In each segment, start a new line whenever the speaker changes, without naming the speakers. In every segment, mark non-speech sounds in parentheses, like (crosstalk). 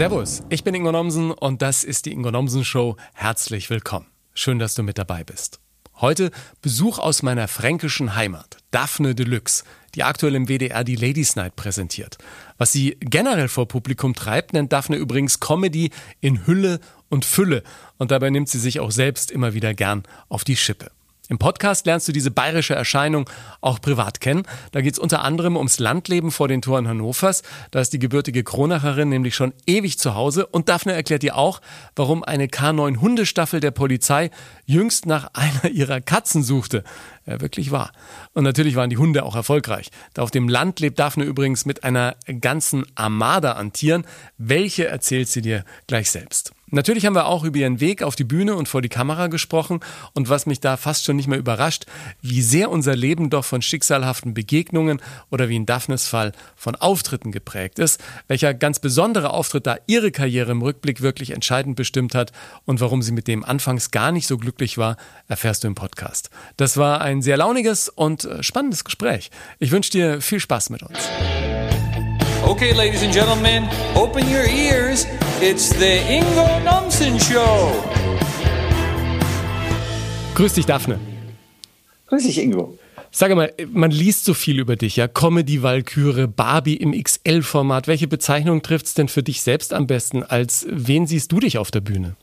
Servus, ich bin Ingo Nomsen und das ist die Ingo Nomsen Show. Herzlich willkommen. Schön, dass du mit dabei bist. Heute Besuch aus meiner fränkischen Heimat, Daphne Deluxe, die aktuell im WDR die Ladies Night präsentiert. Was sie generell vor Publikum treibt, nennt Daphne übrigens Comedy in Hülle und Fülle und dabei nimmt sie sich auch selbst immer wieder gern auf die Schippe. Im Podcast lernst du diese bayerische Erscheinung auch privat kennen. Da geht es unter anderem ums Landleben vor den Toren Hannovers. Da ist die gebürtige Kronacherin nämlich schon ewig zu Hause. Und Daphne erklärt dir auch, warum eine K9 Hundestaffel der Polizei jüngst nach einer ihrer Katzen suchte. Ja, wirklich wahr. Und natürlich waren die Hunde auch erfolgreich. Da auf dem Land lebt Daphne übrigens mit einer ganzen Armada an Tieren. Welche erzählt sie dir gleich selbst. Natürlich haben wir auch über ihren Weg auf die Bühne und vor die Kamera gesprochen und was mich da fast schon nicht mehr überrascht, wie sehr unser Leben doch von schicksalhaften Begegnungen oder wie in Daphnes Fall von Auftritten geprägt ist, welcher ganz besondere Auftritt da ihre Karriere im Rückblick wirklich entscheidend bestimmt hat und warum sie mit dem anfangs gar nicht so glücklich war, erfährst du im Podcast. Das war ein sehr launiges und äh, spannendes Gespräch. Ich wünsche dir viel Spaß mit uns.
Okay, ladies and gentlemen, open your ears. It's the Ingo Nomsen Show.
Grüß dich, Daphne.
Grüß dich, Ingo.
Sag mal, man liest so viel über dich, ja? Comedy-Walküre, Barbie im XL-Format. Welche Bezeichnung trifft es denn für dich selbst am besten? Als wen siehst du dich auf der Bühne?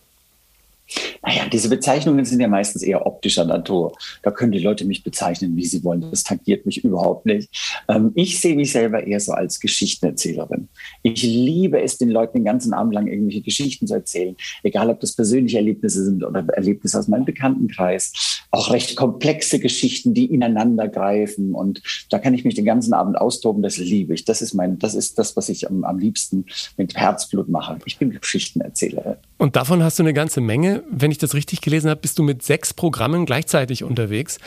Naja, diese Bezeichnungen sind ja meistens eher optischer Natur. Da können die Leute mich bezeichnen, wie sie wollen. Das tangiert mich überhaupt nicht. Ähm, ich sehe mich selber eher so als Geschichtenerzählerin. Ich liebe es, den Leuten den ganzen Abend lang irgendwelche Geschichten zu erzählen. Egal, ob das persönliche Erlebnisse sind oder Erlebnisse aus meinem Bekanntenkreis. Auch recht komplexe Geschichten, die ineinander greifen. Und da kann ich mich den ganzen Abend austoben. Das liebe ich. Das ist mein, das ist das, was ich am, am liebsten mit Herzblut mache. Ich bin Geschichtenerzählerin.
Und davon hast du eine ganze Menge. Wenn ich das richtig gelesen habe, bist du mit sechs Programmen gleichzeitig unterwegs.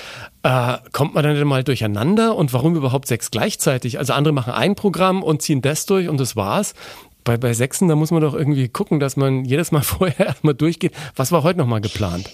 Äh, kommt man dann denn mal durcheinander? Und warum überhaupt sechs gleichzeitig? Also andere machen ein Programm und ziehen das durch und das war's. Bei, bei Sechsen, da muss man doch irgendwie gucken, dass man jedes Mal (laughs) vorher erstmal durchgeht. Was war heute nochmal geplant?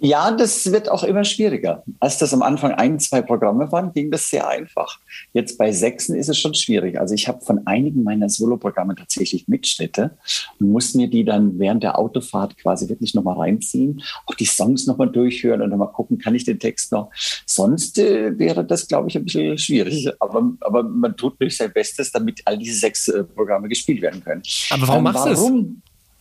Ja, das wird auch immer schwieriger. Als das am Anfang ein, zwei Programme waren, ging das sehr einfach. Jetzt bei Sechsen ist es schon schwierig. Also ich habe von einigen meiner Soloprogramme tatsächlich Mitschnitte und muss mir die dann während der Autofahrt quasi wirklich nochmal reinziehen, auch die Songs nochmal durchhören und nochmal gucken, kann ich den Text noch. Sonst äh, wäre das, glaube ich, ein bisschen schwierig. Aber, aber man tut natürlich sein Bestes, damit all diese sechs äh, Programme gespielt werden können.
Aber warum ähm, machst du es?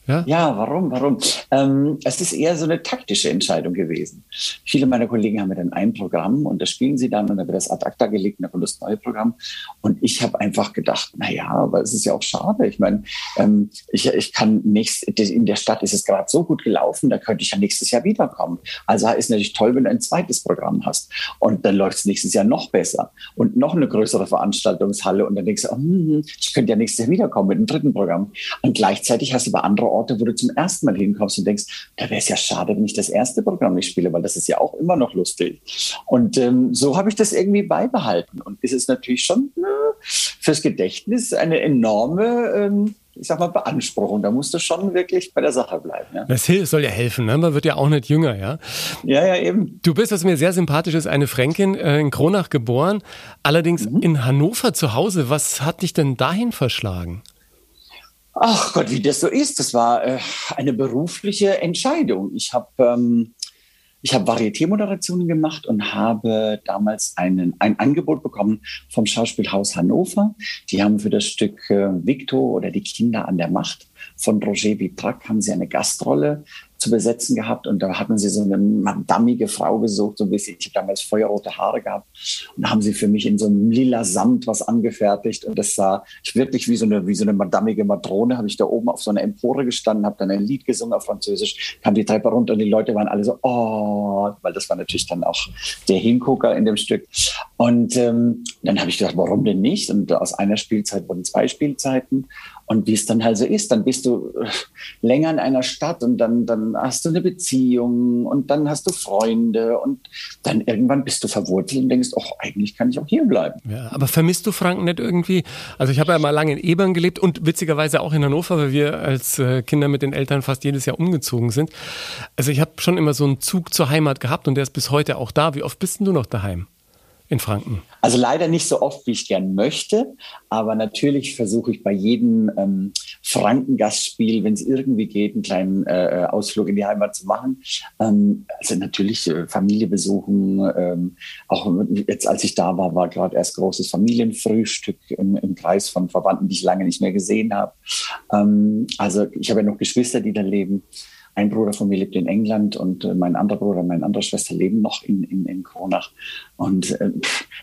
Ja, ja warum? Warum? Ähm, es ist eher so eine taktische Entscheidung gewesen. Viele meiner Kollegen haben mir dann ein Programm und das spielen sie dann und dann wird das ad acta gelegt und dann kommt das neue Programm. Und ich habe einfach gedacht, na ja, aber es ist ja auch schade. Ich meine, ähm, ich, ich kann nächst, in der Stadt ist es gerade so gut gelaufen, da könnte ich ja nächstes Jahr wiederkommen. Also ist natürlich toll, wenn du ein zweites Programm hast und dann läuft es nächstes Jahr noch besser und noch eine größere Veranstaltungshalle und dann denkst du, oh, hm, ich könnte ja nächstes Jahr wiederkommen mit einem dritten Programm. Und gleichzeitig hast du bei anderen Orte, wo du zum ersten Mal hinkommst und denkst, da wäre es ja schade, wenn ich das erste Programm nicht spiele, weil das ist ja auch immer noch lustig. Und ähm, so habe ich das irgendwie beibehalten. Und ist es natürlich schon äh, fürs Gedächtnis eine enorme ähm, ich sag mal, Beanspruchung. Da musst du schon wirklich bei der Sache bleiben. Ja?
Das soll ja helfen, ne? man wird ja auch nicht jünger, ja?
Ja, ja, eben.
Du bist, was mir sehr sympathisch ist, eine Fränkin, äh, in Kronach geboren, allerdings mhm. in Hannover zu Hause. Was hat dich denn dahin verschlagen?
Ach Gott, wie das so ist. Das war äh, eine berufliche Entscheidung. Ich habe ähm, ich Varieté-Moderationen gemacht und habe damals einen, ein Angebot bekommen vom Schauspielhaus Hannover. Die haben für das Stück äh, Victor oder die Kinder an der Macht von Roger Vitrac haben sie eine Gastrolle zu besetzen gehabt. Und da hatten sie so eine madammige Frau gesucht, so ein bisschen, ich habe damals feuerrote Haare gehabt. Und haben sie für mich in so einem lila Samt was angefertigt. Und das sah ich wirklich wie so eine, wie so eine madammige Matrone, habe ich da oben auf so einer Empore gestanden, habe dann ein Lied gesungen auf Französisch, kam die Treppe runter und die Leute waren alle so, oh, weil das war natürlich dann auch der Hingucker in dem Stück. Und ähm, dann habe ich gedacht, warum denn nicht? Und aus einer Spielzeit wurden zwei Spielzeiten und wie es dann halt so ist, dann bist du äh, länger in einer Stadt und dann, dann hast du eine Beziehung und dann hast du Freunde und dann irgendwann bist du verwurzelt und denkst, ach, eigentlich kann ich auch hier bleiben.
Ja, aber vermisst du Franken nicht irgendwie? Also ich habe ja mal lange in Ebern gelebt und witzigerweise auch in Hannover, weil wir als äh, Kinder mit den Eltern fast jedes Jahr umgezogen sind. Also ich habe schon immer so einen Zug zur Heimat gehabt und der ist bis heute auch da. Wie oft bist du noch daheim? In Franken?
Also leider nicht so oft, wie ich gern möchte, aber natürlich versuche ich bei jedem ähm, Frankengastspiel, wenn es irgendwie geht, einen kleinen äh, Ausflug in die Heimat zu machen. Ähm, also natürlich äh, Familie besuchen. Ähm, auch jetzt, als ich da war, war gerade erst großes Familienfrühstück im, im, Kreis von Verwandten, die ich lange nicht mehr gesehen habe. Ähm, also ich habe ja noch Geschwister, die da leben. Ein Bruder von mir lebt in England und äh, mein anderer Bruder, meine andere Schwester leben noch in, in, in Kronach. Und äh,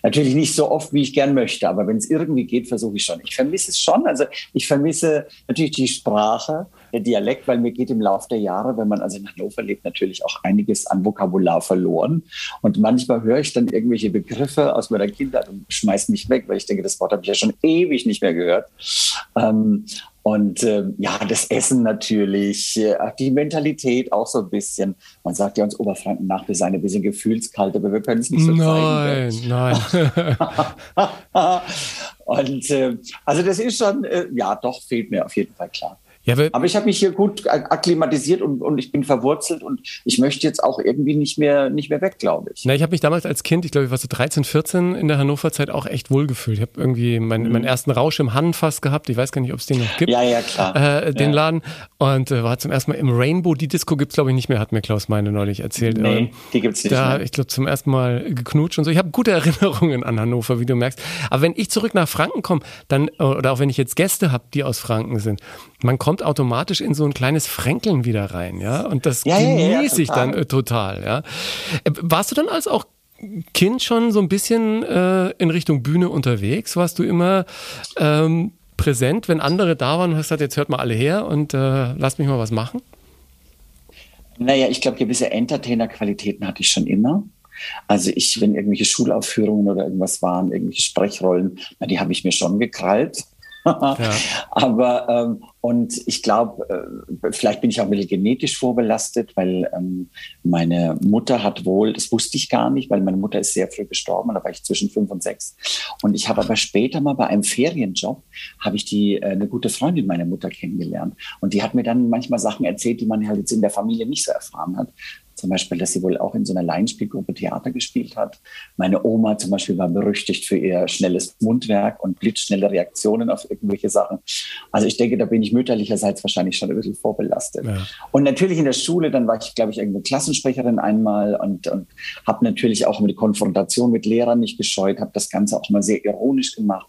natürlich nicht so oft, wie ich gern möchte, aber wenn es irgendwie geht, versuche ich schon. Ich vermisse es schon. Also ich vermisse natürlich die Sprache, der Dialekt, weil mir geht im Laufe der Jahre, wenn man also in Hannover lebt, natürlich auch einiges an Vokabular verloren. Und manchmal höre ich dann irgendwelche Begriffe aus meiner Kindheit und schmeiße mich weg, weil ich denke, das Wort habe ich ja schon ewig nicht mehr gehört. Ähm, und äh, ja, das Essen natürlich, äh, die Mentalität auch so ein bisschen. Man sagt ja uns Oberfranken nach, wir seien ein bisschen gefühlskalt, aber wir können es nicht so
nein,
zeigen.
Nein,
nein. (laughs) Und äh, also das ist schon, äh, ja, doch, fehlt mir auf jeden Fall klar. Ja, aber ich habe mich hier gut akklimatisiert und, und ich bin verwurzelt und ich möchte jetzt auch irgendwie nicht mehr, nicht mehr weg, glaube ich.
Na, ich habe mich damals als Kind, ich glaube, ich war so 13, 14 in der Hannover-Zeit auch echt wohlgefühlt. Ich habe irgendwie mein, mhm. meinen ersten Rausch im Hannenfass gehabt. Ich weiß gar nicht, ob es den noch gibt.
Ja, ja, klar.
Äh, den
ja.
Laden. Und äh, war zum ersten Mal im Rainbow. Die Disco gibt es, glaube ich, nicht mehr, hat mir Klaus Meine neulich erzählt.
Nee, ähm, die gibt es nicht
da,
mehr.
Ich glaube, zum ersten Mal geknutscht und so. Ich habe gute (laughs) Erinnerungen an Hannover, wie du merkst. Aber wenn ich zurück nach Franken komme, dann, oder auch wenn ich jetzt Gäste habe, die aus Franken sind, man kommt automatisch in so ein kleines Fränkeln wieder rein, ja. Und das
ja,
genieße
ja, ja,
ich dann äh, total, ja. Äh, warst du dann als auch Kind schon so ein bisschen äh, in Richtung Bühne unterwegs? Warst du immer ähm, präsent, wenn andere da waren und hast gesagt, jetzt hört mal alle her und äh, lasst mich mal was machen?
Naja, ich glaube, gewisse Entertainer-Qualitäten hatte ich schon immer. Also ich, wenn irgendwelche Schulaufführungen oder irgendwas waren, irgendwelche Sprechrollen, na, die habe ich mir schon gekrallt. (laughs) ja. Aber ähm, und ich glaube, äh, vielleicht bin ich auch ein bisschen genetisch vorbelastet, weil ähm, meine Mutter hat wohl, das wusste ich gar nicht, weil meine Mutter ist sehr früh gestorben, da war ich zwischen fünf und sechs. Und ich habe aber später mal bei einem Ferienjob, habe ich die äh, eine gute Freundin meiner Mutter kennengelernt. Und die hat mir dann manchmal Sachen erzählt, die man halt jetzt in der Familie nicht so erfahren hat. Zum Beispiel, dass sie wohl auch in so einer Laienspielgruppe Theater gespielt hat. Meine Oma zum Beispiel war berüchtigt für ihr schnelles Mundwerk und blitzschnelle Reaktionen auf irgendwelche Sachen. Also ich denke, da bin ich mütterlicherseits wahrscheinlich schon ein bisschen vorbelastet. Ja. Und natürlich in der Schule, dann war ich, glaube ich, irgendeine Klassensprecherin einmal und, und habe natürlich auch die Konfrontation mit Lehrern nicht gescheut, habe das Ganze auch mal sehr ironisch gemacht.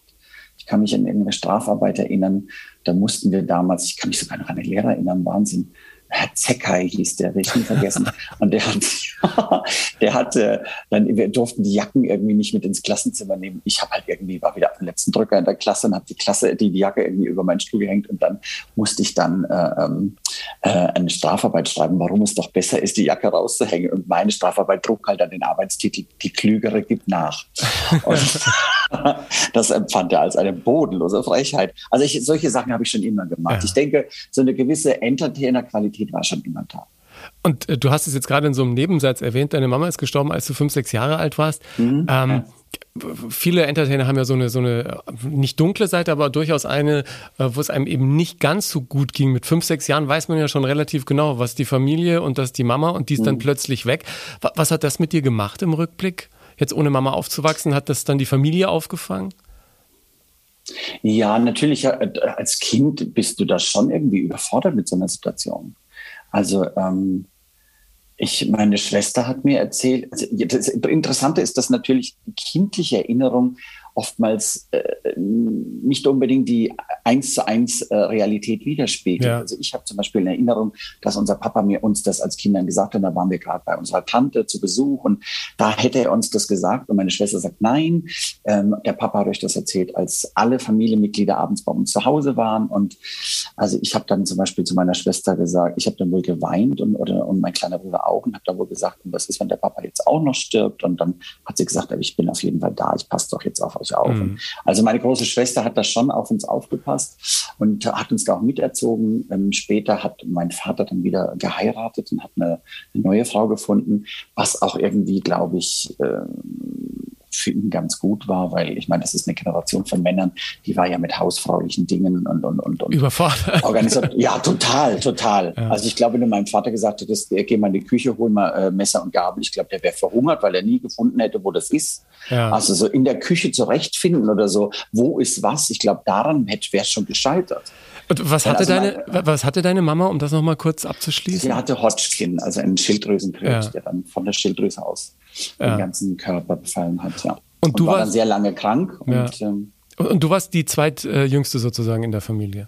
Ich kann mich an irgendeine Strafarbeit erinnern, da mussten wir damals, ich kann mich sogar noch an den Lehrer erinnern, Wahnsinn, Herr Zeckei hieß der, ich nie vergessen. Und der hat, (laughs) der hatte, dann, wir durften die Jacken irgendwie nicht mit ins Klassenzimmer nehmen. Ich habe halt irgendwie, war wieder dem letzten Drücker in der Klasse und habe die Klasse, die, die Jacke irgendwie über meinen Stuhl gehängt und dann musste ich dann äh, ähm, äh, eine Strafarbeit schreiben, warum es doch besser ist, die Jacke rauszuhängen. Und meine Strafarbeit trug halt an den Arbeitstitel, die Klügere gibt nach. Und (laughs) das empfand er als eine bodenlose Frechheit. Also ich, solche Sachen habe ich schon immer gemacht. Ja. Ich denke, so eine gewisse Entertainer-Qualität war schon immer da.
Und äh, du hast es jetzt gerade in so einem Nebensatz erwähnt, deine Mama ist gestorben, als du fünf, sechs Jahre alt warst. Mhm. Ähm, ja viele Entertainer haben ja so eine, so eine, nicht dunkle Seite, aber durchaus eine, äh, wo es einem eben nicht ganz so gut ging. Mit fünf, sechs Jahren weiß man ja schon relativ genau, was die Familie und das die Mama und die ist dann mhm. plötzlich weg. Was hat das mit dir gemacht im Rückblick? Jetzt ohne Mama aufzuwachsen, hat das dann die Familie aufgefangen?
Ja, natürlich, äh, als Kind bist du da schon irgendwie überfordert mit so einer Situation. Also, ähm, ich, meine Schwester hat mir erzählt, also das Interessante ist, dass natürlich kindliche Erinnerung oftmals äh, nicht unbedingt die eins zu eins äh, Realität widerspiegelt. Ja. Also ich habe zum Beispiel eine Erinnerung, dass unser Papa mir uns das als Kindern gesagt hat, da waren wir gerade bei unserer Tante zu Besuch und da hätte er uns das gesagt und meine Schwester sagt nein. Ähm, der Papa hat euch das erzählt, als alle Familienmitglieder abends bei uns zu Hause waren und also ich habe dann zum Beispiel zu meiner Schwester gesagt, ich habe dann wohl geweint und, oder, und mein kleiner Bruder auch und habe dann wohl gesagt, und was ist, wenn der Papa jetzt auch noch stirbt? Und dann hat sie gesagt, ich bin auf jeden Fall da, ich passe doch jetzt auf euch auf. Mhm. Also meine große Schwester hat da schon auf uns aufgepasst und hat uns da auch miterzogen. Ähm, später hat mein Vater dann wieder geheiratet und hat eine, eine neue Frau gefunden, was auch irgendwie, glaube ich, äh, für ihn ganz gut war, weil ich meine, das ist eine Generation von Männern, die war ja mit hausfraulichen Dingen und und und, und
überfordert.
Organisiert. (laughs) Ja, total, total. Ja. Also ich glaube, wenn du meinem Vater gesagt hättest, geh mal in die Küche, hol mal äh, Messer und Gabel, ich glaube, der wäre verhungert, weil er nie gefunden hätte, wo das ist. Ja. Also so in der Küche zurechtfinden oder so, wo ist was? Ich glaube, daran wäre es schon gescheitert.
Und was hatte, also deine, mein, was hatte deine Mama, um das nochmal kurz abzuschließen?
Sie hatte Hodgkin, also einen Schilddrüsenkrebs, ja. der dann von der Schilddrüse aus ja. den ganzen Körper befallen hat. Ja. Und, und du war warst, dann sehr lange krank.
Und, ähm, und du warst die zweitjüngste sozusagen in der Familie?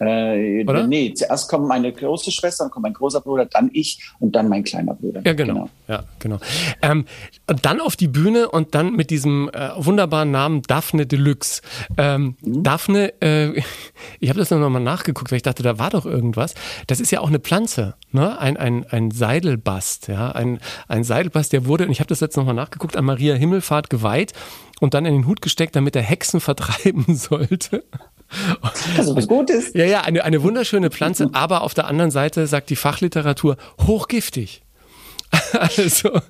Äh, Oder? Nee, zuerst kommt meine große Schwester, dann kommt mein großer Bruder, dann ich und dann mein kleiner Bruder.
Ja, genau. genau. Ja, genau. Ähm, dann auf die Bühne und dann mit diesem äh, wunderbaren Namen Daphne Deluxe. Ähm, mhm. Daphne, äh, (laughs) ich habe das noch mal nachgeguckt, weil ich dachte, da war doch irgendwas. Das ist ja auch eine Pflanze, ne? ein, ein, ein Seidelbast, ja, ein, ein Seidelbast, der wurde, und ich habe das jetzt noch mal nachgeguckt, an Maria Himmelfahrt geweiht und dann in den Hut gesteckt, damit er Hexen (laughs) vertreiben sollte.
Also was Gutes.
Ja, ja, eine, eine wunderschöne Pflanze, aber auf der anderen Seite sagt die Fachliteratur hochgiftig. (laughs) also.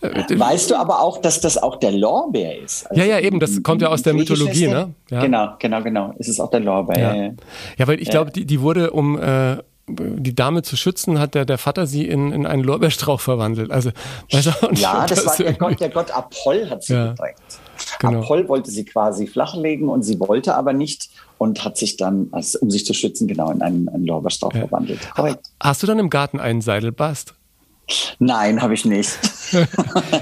Weißt du aber auch, dass das auch der Lorbeer ist?
Also ja, ja, eben, das kommt ja aus der Mythologie, ne? Ja.
Genau, genau, genau. Es ist auch der Lorbeer.
Ja, ja weil ich glaube, die, die wurde, um äh, die Dame zu schützen, hat der, der Vater sie in, in einen Lorbeerstrauch verwandelt. Also,
weiß auch nicht, ja, (laughs) das, das war der Gott, der Gott Apoll hat sie ja. gedrängt. Genau. Apoll wollte sie quasi flachlegen und sie wollte aber nicht und hat sich dann, also, um sich zu schützen, genau in einen, einen Lorbeerstrauch ja. verwandelt.
Aber Hast du dann im Garten einen Seidelbast?
Nein, habe ich nicht. (laughs)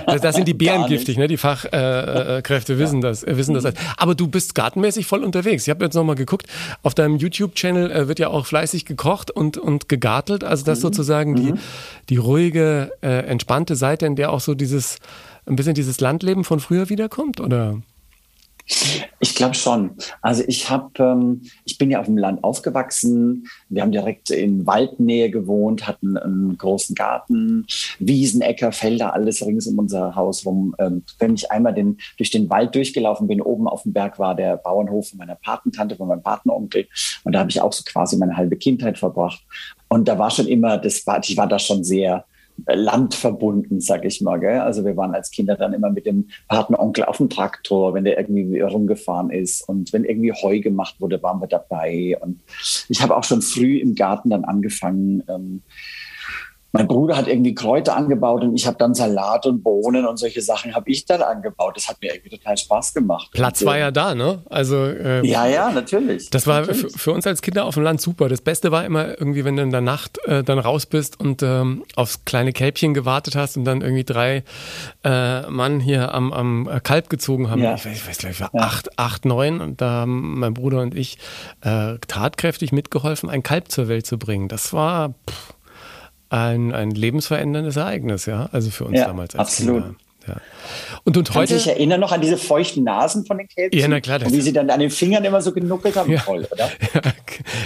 da sind die Bären giftig, ne? Die Fachkräfte äh, wissen ja. das, äh, wissen das. Aber du bist gartenmäßig voll unterwegs. Ich habe jetzt nochmal geguckt, auf deinem YouTube-Channel äh, wird ja auch fleißig gekocht und, und gegartelt. Also das mhm. sozusagen mhm. die, die ruhige, äh, entspannte Seite, in der auch so dieses ein bisschen dieses Landleben von früher wiederkommt, oder?
Ich glaube schon. Also ich habe, ähm, ich bin ja auf dem Land aufgewachsen. Wir haben direkt in Waldnähe gewohnt, hatten einen großen Garten, Wiesen, Äcker, Felder, alles rings um unser Haus rum. Ähm, wenn ich einmal den, durch den Wald durchgelaufen bin, oben auf dem Berg war der Bauernhof von meiner Patentante, von meinem Patenonkel. Und da habe ich auch so quasi meine halbe Kindheit verbracht. Und da war schon immer, das war, ich war da schon sehr Land verbunden, sag ich mal. Gell? Also wir waren als Kinder dann immer mit dem Patenonkel auf dem Traktor, wenn der irgendwie rumgefahren ist und wenn irgendwie Heu gemacht wurde, waren wir dabei. Und ich habe auch schon früh im Garten dann angefangen, ähm, mein Bruder hat irgendwie Kräuter angebaut und ich habe dann Salat und Bohnen und solche Sachen habe ich dann angebaut. Das hat mir irgendwie total Spaß gemacht.
Platz und, war ja da, ne? Also
ähm, ja, ja, natürlich.
Das war
natürlich.
für uns als Kinder auf dem Land super. Das Beste war immer irgendwie, wenn du in der Nacht äh, dann raus bist und ähm, aufs kleine Kälbchen gewartet hast und dann irgendwie drei äh, Mann hier am, am Kalb gezogen haben. Ja. Ich weiß, ich weiß gleich, war ja. acht, acht, neun und da haben mein Bruder und ich äh, tatkräftig mitgeholfen, ein Kalb zur Welt zu bringen. Das war pff, ein, ein lebensveränderndes Ereignis, ja, also für uns
ja,
damals.
Als absolut. Kinder.
Ja. Und, und heute.
Ich erinnere noch an diese feuchten Nasen von den Kälbchen.
Ja, na klar.
Das und wie sie dann an den Fingern immer so genuckelt haben. Ja, Toll, oder? (laughs) Ja,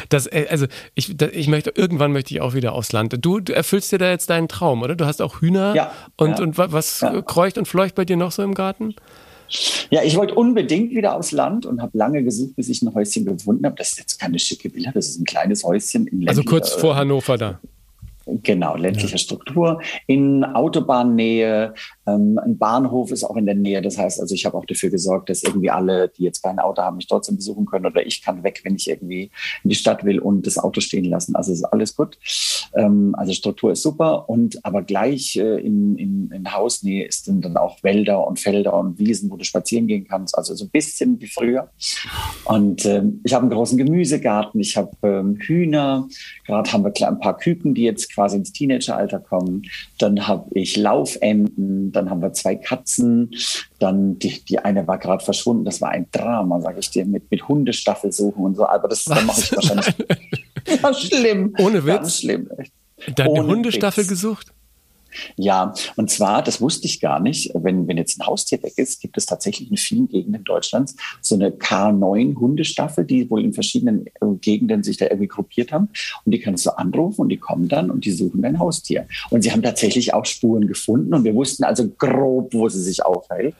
das, äh, also ich, ich möchte, irgendwann möchte ich auch wieder aufs Land. Du, du erfüllst dir da jetzt deinen Traum, oder? Du hast auch Hühner. Ja. Und, ja, und was ja. kreucht und fleucht bei dir noch so im Garten?
Ja, ich wollte unbedingt wieder aufs Land und habe lange gesucht, bis ich ein Häuschen gefunden habe. Das ist jetzt keine schicke Villa, das ist ein kleines Häuschen
in Also kurz vor Hannover da.
Genau, ländliche ja. Struktur in Autobahnnähe. Ähm, ein Bahnhof ist auch in der Nähe. Das heißt, also ich habe auch dafür gesorgt, dass irgendwie alle, die jetzt kein Auto haben, mich trotzdem besuchen können oder ich kann weg, wenn ich irgendwie in die Stadt will und das Auto stehen lassen. Also ist alles gut. Ähm, also Struktur ist super und aber gleich äh, in, in, in Hausnähe ist dann, dann auch Wälder und Felder und Wiesen, wo du spazieren gehen kannst. Also so ein bisschen wie früher. Und ähm, ich habe einen großen Gemüsegarten. Ich habe ähm, Hühner. Gerade haben wir ein paar Küken, die jetzt quasi ins Teenageralter kommen. Dann habe ich Laufenten, dann haben wir zwei Katzen, dann die, die eine war gerade verschwunden. Das war ein Drama, sage ich dir, mit, mit Hundestaffel suchen und so. Aber das, das mache ich wahrscheinlich. (laughs)
ja, schlimm. Ohne Witz. Ganz schlimm. Deine Ohne Hundestaffel Witz. gesucht?
Ja, und zwar, das wusste ich gar nicht, wenn, wenn jetzt ein Haustier weg ist, gibt es tatsächlich in vielen Gegenden Deutschlands so eine K9-Hundestaffel, die wohl in verschiedenen äh, Gegenden sich da irgendwie gruppiert haben. Und die kannst du anrufen und die kommen dann und die suchen dein Haustier. Und sie haben tatsächlich auch Spuren gefunden und wir wussten also grob, wo sie sich aufhält.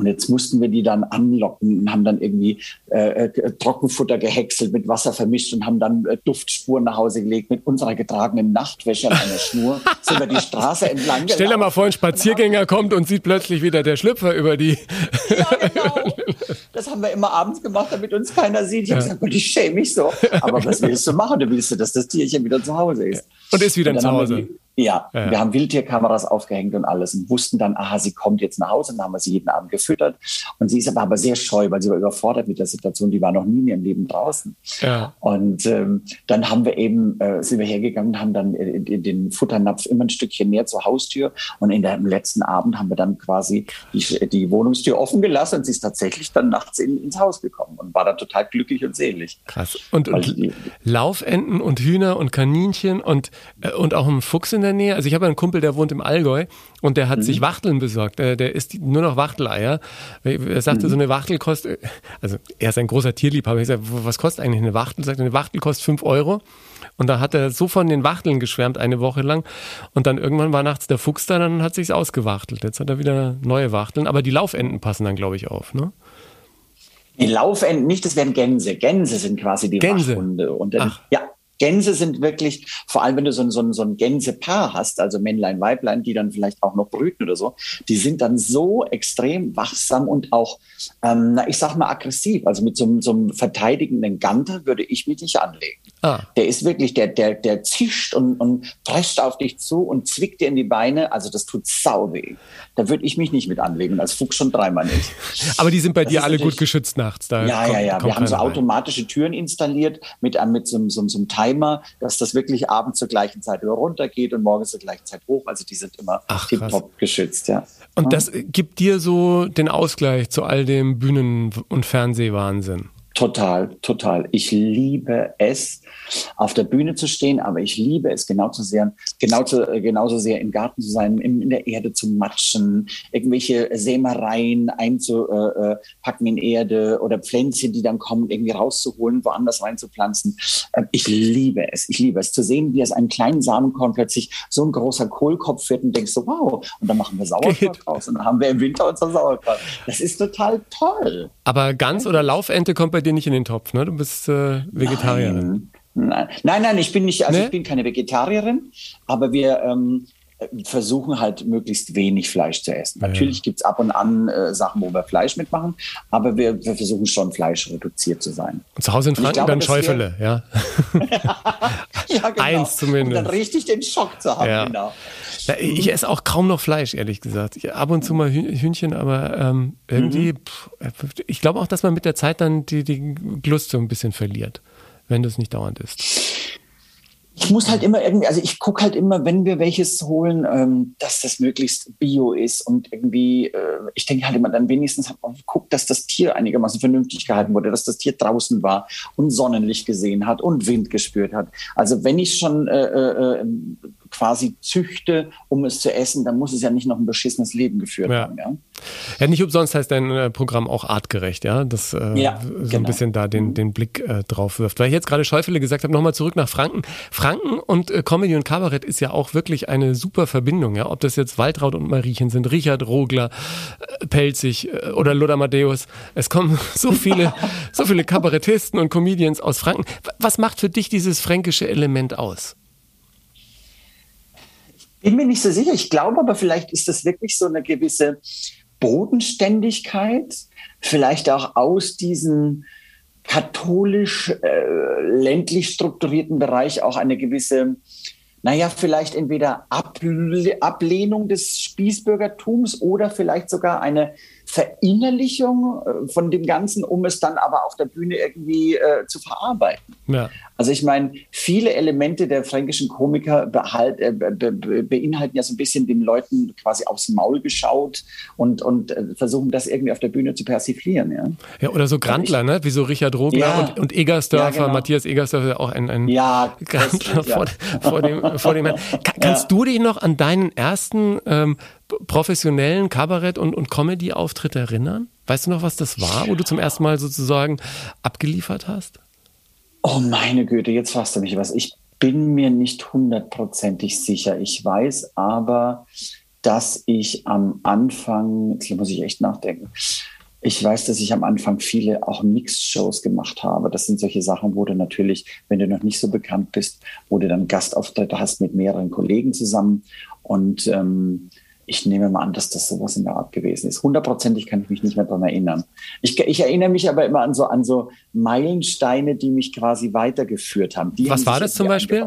Und jetzt mussten wir die dann anlocken und haben dann irgendwie äh, äh, Trockenfutter gehäckselt, mit Wasser vermischt und haben dann äh, Duftspuren nach Hause gelegt mit unserer getragenen Nachtwäsche an einer Schnur. (laughs) sind wir die Straße entlang
Stell dir mal vor, ein Spaziergänger kommt und sieht plötzlich wieder der Schlüpfer über die.
Ja, genau. Das haben wir immer abends gemacht, damit uns keiner sieht. Ich habe gesagt, Gott, ich schäme mich so. Aber was willst du machen? Du willst, dass das Tierchen wieder zu Hause ist.
Und ist wieder zu Hause.
Ja, ja, wir haben Wildtierkameras aufgehängt und alles und wussten dann, aha, sie kommt jetzt nach Hause. Dann haben wir sie jeden Abend gefüttert. Und sie ist aber, aber sehr scheu, weil sie war überfordert mit der Situation. Die war noch nie in ihrem Leben draußen. Ja. Und ähm, dann haben wir eben, äh, sind wir hergegangen, haben dann in, in den Futternapf immer ein Stückchen näher zur Haustür. Und in der, im letzten Abend haben wir dann quasi die, die Wohnungstür offen gelassen und sie ist tatsächlich dann nachts in, ins Haus gekommen und war dann total glücklich und selig.
Krass. Und, und die, Laufenten und Hühner und Kaninchen und, äh, und auch ein Fuchs in der Nähe. Also ich habe einen Kumpel, der wohnt im Allgäu und der hat mhm. sich Wachteln besorgt. Der, der isst nur noch Wachteleier. Er sagte, mhm. so eine Wachtel kostet, also er ist ein großer Tierliebhaber. Ich sage, was kostet eigentlich eine Wachtel? Er sagt, eine Wachtel kostet fünf Euro. Und da hat er so von den Wachteln geschwärmt eine Woche lang. Und dann irgendwann war nachts der Fuchs da, dann hat sich's ausgewachtelt. Jetzt hat er wieder neue Wachteln. Aber die Laufenden passen dann, glaube ich, auf, ne?
Die Laufenden nicht, das wären Gänse. Gänse sind quasi die
Gänse.
Wachhunde. Und dann, ja, Gänse sind wirklich, vor allem wenn du so ein, so ein, so ein Gänsepaar hast, also Männlein, Weiblein, die dann vielleicht auch noch brüten oder so, die sind dann so extrem wachsam und auch, ähm, na, ich sag mal aggressiv. Also mit so, so einem verteidigenden Ganter würde ich mich nicht anlegen. Ah. Der ist wirklich, der, der, der zischt und, und prescht auf dich zu und zwickt dir in die Beine. Also das tut sau weh. Da würde ich mich nicht mit anlegen. Als Fuchs schon dreimal nicht.
Aber die sind bei das dir alle gut geschützt nachts.
Da ja, kommt, ja, ja. Wir haben so automatische Türen installiert mit, äh, mit so, so, so einem Timer, dass das wirklich abends zur gleichen Zeit über runtergeht und morgens zur gleichen Zeit hoch. Also die sind immer tiptop geschützt, ja.
Und das gibt dir so den Ausgleich zu all dem Bühnen- und Fernsehwahnsinn.
Total, total. Ich liebe es, auf der Bühne zu stehen, aber ich liebe es genauso sehr, genauso, genauso sehr im Garten zu sein, in, in der Erde zu matschen, irgendwelche Sämereien einzupacken in Erde oder Pflänzchen, die dann kommen, irgendwie rauszuholen, woanders reinzupflanzen. Ähm, ich liebe es. Ich liebe es zu sehen, wie aus einem kleinen Samenkorn plötzlich so ein großer Kohlkopf wird und denkst so, wow, und dann machen wir Sauerkraut raus und dann haben wir im Winter unser Sauerkraut. Das ist total toll.
Aber Gans oder Laufente kommt bei dir nicht in den Topf, ne? Du bist äh, Vegetarierin.
Nein. nein, nein, ich bin nicht, also nee? ich bin keine Vegetarierin, aber wir ähm, versuchen halt möglichst wenig Fleisch zu essen. Ja. Natürlich gibt es ab und an äh, Sachen, wo wir Fleisch mitmachen, aber wir, wir versuchen schon Fleisch reduziert zu sein.
Und zu Hause in Franken glaube, dann Schäufele, ja. (laughs)
ja, genau. Eins zumindest. Um dann richtig den Schock zu haben, ja. genau.
Ich esse auch kaum noch Fleisch, ehrlich gesagt. Ich, ab und zu mal Hühnchen, aber ähm, irgendwie, mhm. pff, ich glaube auch, dass man mit der Zeit dann die, die Lust so ein bisschen verliert, wenn das nicht dauernd ist.
Ich muss halt immer irgendwie, also ich gucke halt immer, wenn wir welches holen, ähm, dass das möglichst bio ist und irgendwie, äh, ich denke halt immer dann wenigstens, guck, dass das Tier einigermaßen vernünftig gehalten wurde, dass das Tier draußen war und Sonnenlicht gesehen hat und Wind gespürt hat. Also wenn ich schon äh, äh, quasi züchte, um es zu essen, dann muss es ja nicht noch ein beschissenes Leben geführt ja. haben. Ja?
ja, nicht umsonst heißt dein äh, Programm auch artgerecht, ja, das äh, ja, so genau. ein bisschen da den, den Blick äh, drauf wirft. Weil ich jetzt gerade Schäufele gesagt habe, nochmal zurück nach Franken. Franken und äh, Comedy und Kabarett ist ja auch wirklich eine super Verbindung, ja, ob das jetzt Waltraud und Mariechen sind, Richard Rogler, äh, Pelzig äh, oder Lothar Matthäus. Es kommen (laughs) so viele, so viele Kabarettisten und Comedians aus Franken. Was macht für dich dieses fränkische Element aus?
Bin mir nicht so sicher. Ich glaube aber, vielleicht ist das wirklich so eine gewisse Bodenständigkeit, vielleicht auch aus diesem katholisch äh, ländlich strukturierten Bereich auch eine gewisse, naja, vielleicht entweder Ablehnung des Spießbürgertums oder vielleicht sogar eine Verinnerlichung äh, von dem Ganzen, um es dann aber auf der Bühne irgendwie äh, zu verarbeiten. Ja. Also ich meine, viele Elemente der fränkischen Komiker behalt, äh, be, be, beinhalten ja so ein bisschen den Leuten quasi aufs Maul geschaut und, und äh, versuchen das irgendwie auf der Bühne zu persiflieren. Ja,
ja oder so Grandler, ne? wie so Richard Rogler ja. und, und Egersdörfer, genau. Matthias Egersdörfer, auch ein, ein
ja,
Grandler vor, vor, dem, vor dem Herrn. (laughs) Kannst du dich noch an deinen ersten ähm, professionellen Kabarett- und, und Comedy-Auftritt erinnern? Weißt du noch, was das war, wo du zum ersten Mal sozusagen abgeliefert hast?
Oh meine Güte, jetzt fragst du mich was. Ich bin mir nicht hundertprozentig sicher. Ich weiß aber, dass ich am Anfang, jetzt muss ich echt nachdenken, ich weiß, dass ich am Anfang viele auch Mix-Shows gemacht habe. Das sind solche Sachen, wo du natürlich, wenn du noch nicht so bekannt bist, wo du dann Gastauftritte hast mit mehreren Kollegen zusammen. Und ähm, ich nehme mal an, dass das sowas in der Art gewesen ist. Hundertprozentig kann ich mich nicht mehr daran erinnern. Ich, ich, erinnere mich aber immer an so, an so Meilensteine, die mich quasi weitergeführt haben. Die
Was
haben
war das zum Beispiel?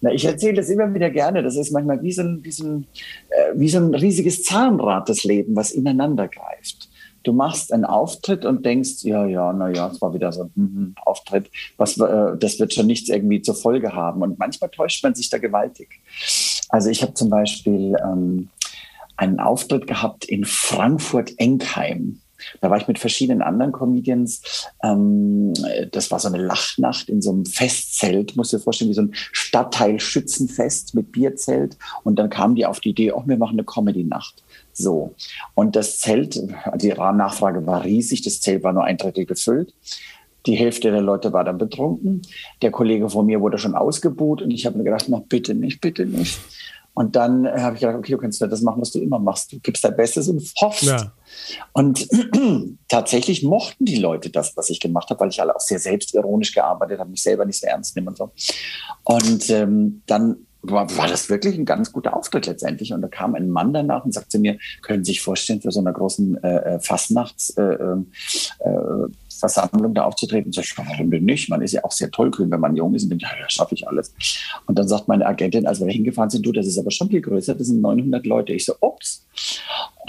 Na, ich erzähle das immer wieder gerne. Das ist manchmal wie so ein, wie so ein, äh, wie so ein riesiges Zahnrad, das Leben, was ineinander greift du machst einen Auftritt und denkst, ja, ja, na ja, es war wieder so ein hm, Auftritt, was, äh, das wird schon nichts irgendwie zur Folge haben. Und manchmal täuscht man sich da gewaltig. Also ich habe zum Beispiel ähm, einen Auftritt gehabt in Frankfurt-Enkheim. Da war ich mit verschiedenen anderen Comedians. Ähm, das war so eine Lachnacht in so einem Festzelt, musst du dir vorstellen, wie so ein Stadtteil-Schützenfest mit Bierzelt. Und dann kamen die auf die Idee, oh, wir machen eine Comedy-Nacht. So. Und das Zelt, die Nachfrage war riesig, das Zelt war nur ein Drittel gefüllt. Die Hälfte der Leute war dann betrunken. Der Kollege von mir wurde schon ausgebuht und ich habe mir gedacht, noch bitte nicht, bitte nicht. Und dann habe ich gedacht, okay, du kannst das machen, was du immer machst. Du gibst dein Bestes und hoffst. Ja. Und (clears throat) tatsächlich mochten die Leute das, was ich gemacht habe, weil ich alle auch sehr selbstironisch gearbeitet habe, mich selber nicht so ernst nehmen und so. Und ähm, dann war, war das wirklich ein ganz guter Auftritt letztendlich. Und da kam ein Mann danach und sagte mir, können Sie sich vorstellen, für so einer großen äh, äh Fastnachts äh, äh, äh Versammlung da aufzutreten. Ich, warum denn nicht? Man ist ja auch sehr tollkühn, wenn man jung ist und denkt, ja, ja schaffe ich alles. Und dann sagt meine Agentin, als wir hingefahren sind, du, das ist aber schon viel größer, das sind 900 Leute. Ich so, ups.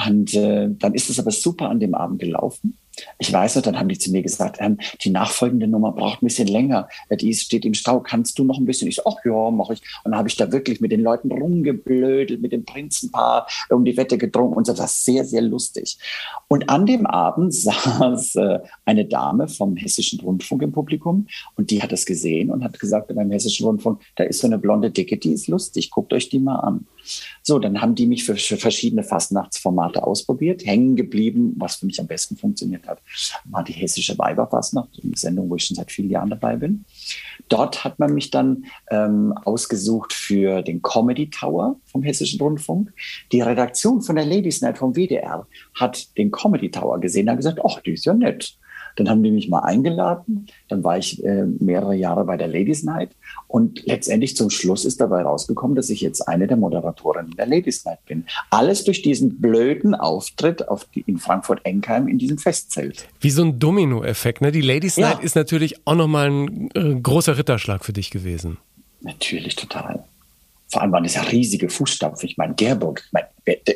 Und äh, dann ist es aber super an dem Abend gelaufen. Ich weiß noch, dann haben die zu mir gesagt, ähm, die nachfolgende Nummer braucht ein bisschen länger. Die steht im Stau. Kannst du noch ein bisschen? Ich so, ach ja, mache ich. Und dann habe ich da wirklich mit den Leuten rumgeblödelt, mit dem Prinzenpaar um die Wette gedrungen und so. Das war sehr, sehr lustig. Und an dem Abend (laughs) saß äh, eine Dame vom Hessischen Rundfunk im Publikum und die hat das gesehen und hat gesagt beim Hessischen Rundfunk, da ist so eine blonde Dicke, die ist lustig, guckt euch die mal an. So, dann haben die mich für, verschiedene Fastnachtsformate ausprobiert. Hängen geblieben, was für mich am besten funktioniert hat, war die hessische Weiberfastnacht, eine Sendung, wo ich schon seit vielen Jahren dabei bin. Dort hat man mich dann ähm, ausgesucht für den Comedy Tower vom Hessischen Rundfunk. Die Redaktion von der Ladies Night vom WDR hat den Comedy Tower gesehen und hat gesagt, ach, die ist ja nett. Dann haben die mich mal eingeladen. Dann war ich äh, mehrere Jahre bei der Ladies Night. Und letztendlich zum Schluss ist dabei rausgekommen, dass ich jetzt eine der Moderatorinnen der Ladies Night bin. Alles durch diesen blöden Auftritt auf die, in Frankfurt-Enkheim in diesem Festzelt.
Wie so ein Domino-Effekt. Ne? Die Ladies ja. Night ist natürlich auch nochmal ein äh, großer Ritterschlag für dich gewesen.
Natürlich, total. Vor allem waren es ja riesige Fußstapfen. Ich meine, Gerburg, ich meine,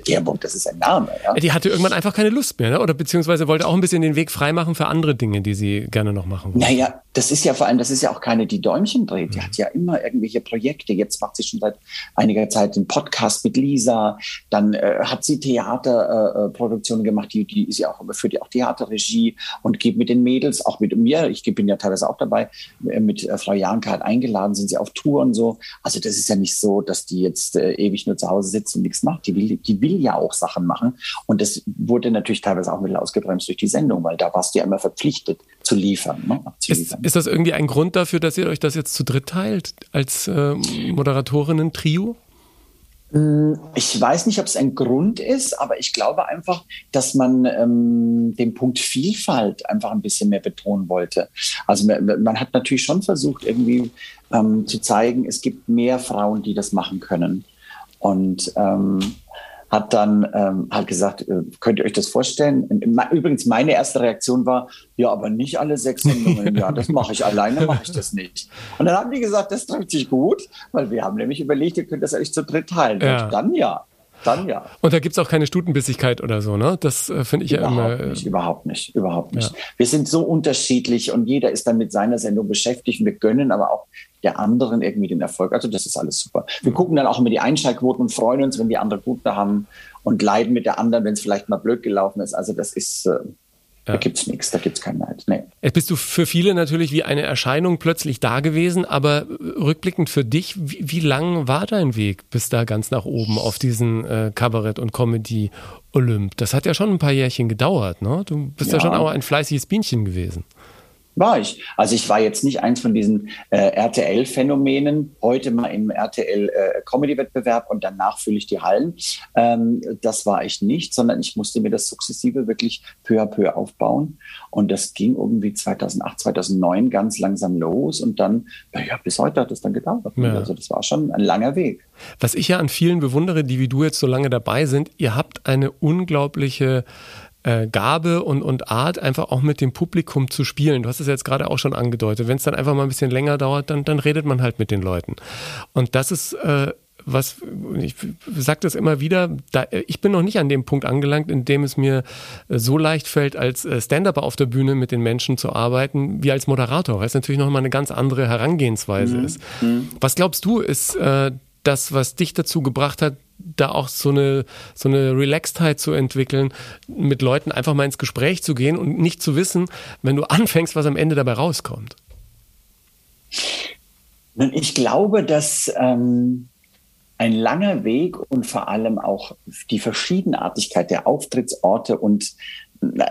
Gerburg, das ist ein Name. Ja?
Die hatte irgendwann einfach keine Lust mehr, ne? oder beziehungsweise wollte auch ein bisschen den Weg freimachen für andere Dinge, die sie gerne noch machen wollte.
Naja, das ist ja vor allem, das ist ja auch keine, die Däumchen dreht. Die mhm. hat ja immer irgendwelche Projekte. Jetzt macht sie schon seit einiger Zeit den Podcast mit Lisa. Dann äh, hat sie Theaterproduktionen äh, gemacht, die, die ist ja auch, führt ja auch Theaterregie und geht mit den Mädels, auch mit mir, ich bin ja teilweise auch dabei, äh, mit äh, Frau Janka hat eingeladen, sind sie auf Tour und so. Also das ist ja nicht so, dass die jetzt äh, ewig nur zu Hause sitzt und nichts macht. Die will die will ja auch Sachen machen. Und das wurde natürlich teilweise auch ein bisschen ausgebremst durch die Sendung, weil da warst du ja immer verpflichtet zu liefern. Ne?
Ist, ist, das irgendwie ein Grund dafür, dass ihr euch das jetzt zu dritt teilt als äh, Moderatorinnen-Trio?
Mm, ich weiß nicht, ob es ein Grund ist, aber ich glaube einfach, dass man ähm, den Punkt Vielfalt einfach ein bisschen mehr betonen wollte. Also man, man hat natürlich schon versucht, irgendwie ähm, zu zeigen, es gibt mehr Frauen, die das machen können. Und ähm, hat dann ähm, halt gesagt, äh, könnt ihr euch das vorstellen? Übrigens, meine erste Reaktion war, ja, aber nicht alle sechs Sendungen. Ja, das mache ich alleine, mache ich das nicht. Und dann haben die gesagt, das trifft sich gut, weil wir haben nämlich überlegt, ihr könnt das euch zu dritt teilen. Ja. Und dann ja. Dann ja.
Und da gibt es auch keine Stutenbissigkeit oder so, ne? Das äh, finde ich
überhaupt
ja immer.
Nicht, überhaupt nicht, überhaupt nicht. Ja. Wir sind so unterschiedlich und jeder ist dann mit seiner Sendung beschäftigt. Wir gönnen aber auch der anderen irgendwie den Erfolg. Also das ist alles super. Wir mhm. gucken dann auch immer die Einschaltquoten und freuen uns, wenn die andere gute haben und leiden mit der anderen, wenn es vielleicht mal blöd gelaufen ist. Also das ist, äh, ja. Da gibt's nichts, da gibt's keinen Neid. Nee.
Jetzt bist du für viele natürlich wie eine Erscheinung plötzlich da gewesen, aber rückblickend für dich, wie, wie lang war dein Weg bis da ganz nach oben auf diesen äh, Kabarett- und Comedy-Olymp? Das hat ja schon ein paar Jährchen gedauert, ne? Du bist ja, ja schon auch ein fleißiges Bienchen gewesen.
War ich. Also ich war jetzt nicht eins von diesen äh, RTL-Phänomenen, heute mal im RTL-Comedy-Wettbewerb äh, und danach fülle ich die Hallen. Ähm, das war ich nicht, sondern ich musste mir das sukzessive wirklich peu à peu aufbauen. Und das ging irgendwie 2008, 2009 ganz langsam los und dann, naja, bis heute hat es dann gedauert. Ja. Also das war schon ein langer Weg.
Was ich ja an vielen bewundere, die wie du jetzt so lange dabei sind, ihr habt eine unglaubliche äh, Gabe und, und Art, einfach auch mit dem Publikum zu spielen. Du hast es jetzt gerade auch schon angedeutet. Wenn es dann einfach mal ein bisschen länger dauert, dann, dann redet man halt mit den Leuten. Und das ist äh, was, ich sage das immer wieder, da, ich bin noch nicht an dem Punkt angelangt, in dem es mir so leicht fällt, als äh, Stand-Upper auf der Bühne mit den Menschen zu arbeiten, wie als Moderator, weil es natürlich nochmal eine ganz andere Herangehensweise mhm. ist. Mhm. Was glaubst du, ist äh, das, was dich dazu gebracht hat, da auch so eine, so eine Relaxedheit zu entwickeln, mit Leuten einfach mal ins Gespräch zu gehen und nicht zu wissen, wenn du anfängst, was am Ende dabei rauskommt?
Ich glaube, dass ähm, ein langer Weg und vor allem auch die Verschiedenartigkeit der Auftrittsorte und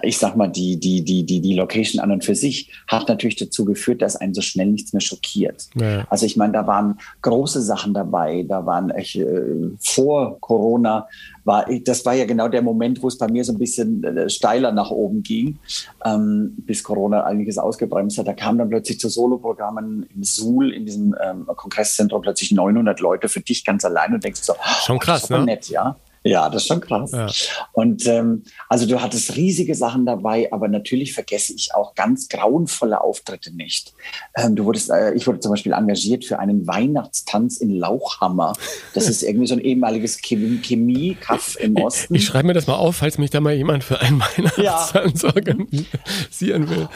ich sag mal, die, die, die, die, die Location an und für sich hat natürlich dazu geführt, dass einen so schnell nichts mehr schockiert. Ja. Also ich meine, da waren große Sachen dabei, da waren echt, äh, vor Corona war, das war ja genau der Moment, wo es bei mir so ein bisschen äh, steiler nach oben ging, ähm, bis Corona einiges ausgebremst hat. Da kamen dann plötzlich zu Soloprogrammen im Suhl, in diesem ähm, Kongresszentrum, plötzlich 900 Leute für dich ganz allein und denkst so,
schon krass,
oh, ne? nett, ja. Ja, das ist schon krass. Ja. Und ähm, also du hattest riesige Sachen dabei, aber natürlich vergesse ich auch ganz grauenvolle Auftritte nicht. Ähm, du wurdest, äh, ich wurde zum Beispiel engagiert für einen Weihnachtstanz in Lauchhammer. Das ist irgendwie so ein ehemaliges Chemie-Kaff im Osten.
Ich schreibe mir das mal auf, falls mich da mal jemand für einen Weihnachtstanz ja. (laughs) organisieren will.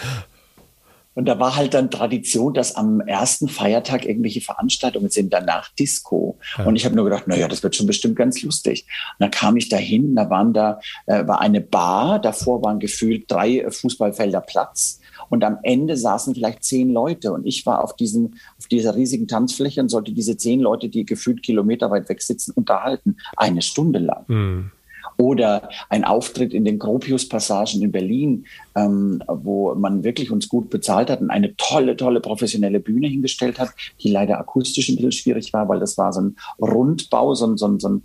Und da war halt dann Tradition, dass am ersten Feiertag irgendwelche Veranstaltungen sind, danach Disco. Ja. Und ich habe nur gedacht, naja, das wird schon bestimmt ganz lustig. Und dann kam ich dahin, da waren da, äh, war eine Bar, davor waren gefühlt drei Fußballfelder Platz. Und am Ende saßen vielleicht zehn Leute. Und ich war auf, diesen, auf dieser riesigen Tanzfläche und sollte diese zehn Leute, die gefühlt kilometerweit weg sitzen, unterhalten. Eine Stunde lang. Mhm. Oder ein Auftritt in den Gropius-Passagen in Berlin, ähm, wo man wirklich uns gut bezahlt hat und eine tolle, tolle professionelle Bühne hingestellt hat, die leider akustisch ein bisschen schwierig war, weil das war so ein Rundbau, so ein, so ein, so ein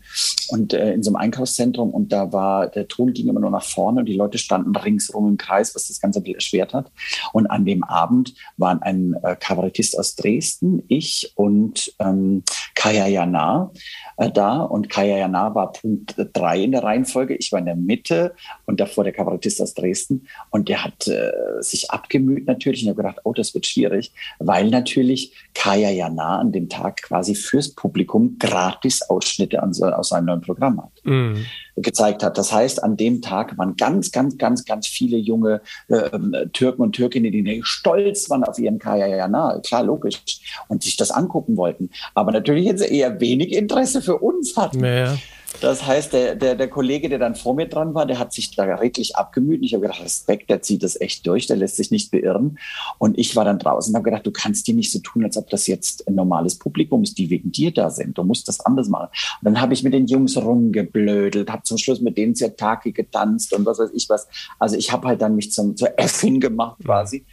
und äh, in so einem Einkaufszentrum und da war, der Ton ging immer nur nach vorne und die Leute standen ringsrum im Kreis, was das Ganze ein bisschen erschwert hat. Und an dem Abend waren ein äh, Kabarettist aus Dresden, ich und ähm, Kaya Jana äh, da und Kaya Jana war Punkt drei in der Reihenfolge. Ich war in der Mitte und davor der Kabarettist aus Dresden und der hat äh, sich abgemüht natürlich und habe gedacht, oh, das wird schwierig, weil natürlich Kaya Jana an dem Tag quasi fürs Publikum gratis Ausschnitte aus seinem neuen Programm hat. Mhm gezeigt hat. Das heißt, an dem Tag waren ganz, ganz, ganz, ganz viele junge äh, Türken und Türkinnen, die stolz waren auf ihren Kaya Jana, klar, logisch, und sich das angucken wollten. Aber natürlich jetzt eher wenig Interesse für uns hatten. Naja. Das heißt, der, der, der Kollege, der dann vor mir dran war, der hat sich da redlich abgemüht. Ich habe gedacht, Respekt, der zieht das echt durch, der lässt sich nicht beirren. Und ich war dann draußen und habe gedacht, du kannst dir nicht so tun, als ob das jetzt ein normales Publikum ist, die wegen dir da sind. Du musst das anders machen. Und dann habe ich mit den Jungs rumgeblödelt, habe zum Schluss mit denen Zertaki getanzt und was weiß ich was. Also ich habe halt dann mich zum, zur Effin gemacht quasi.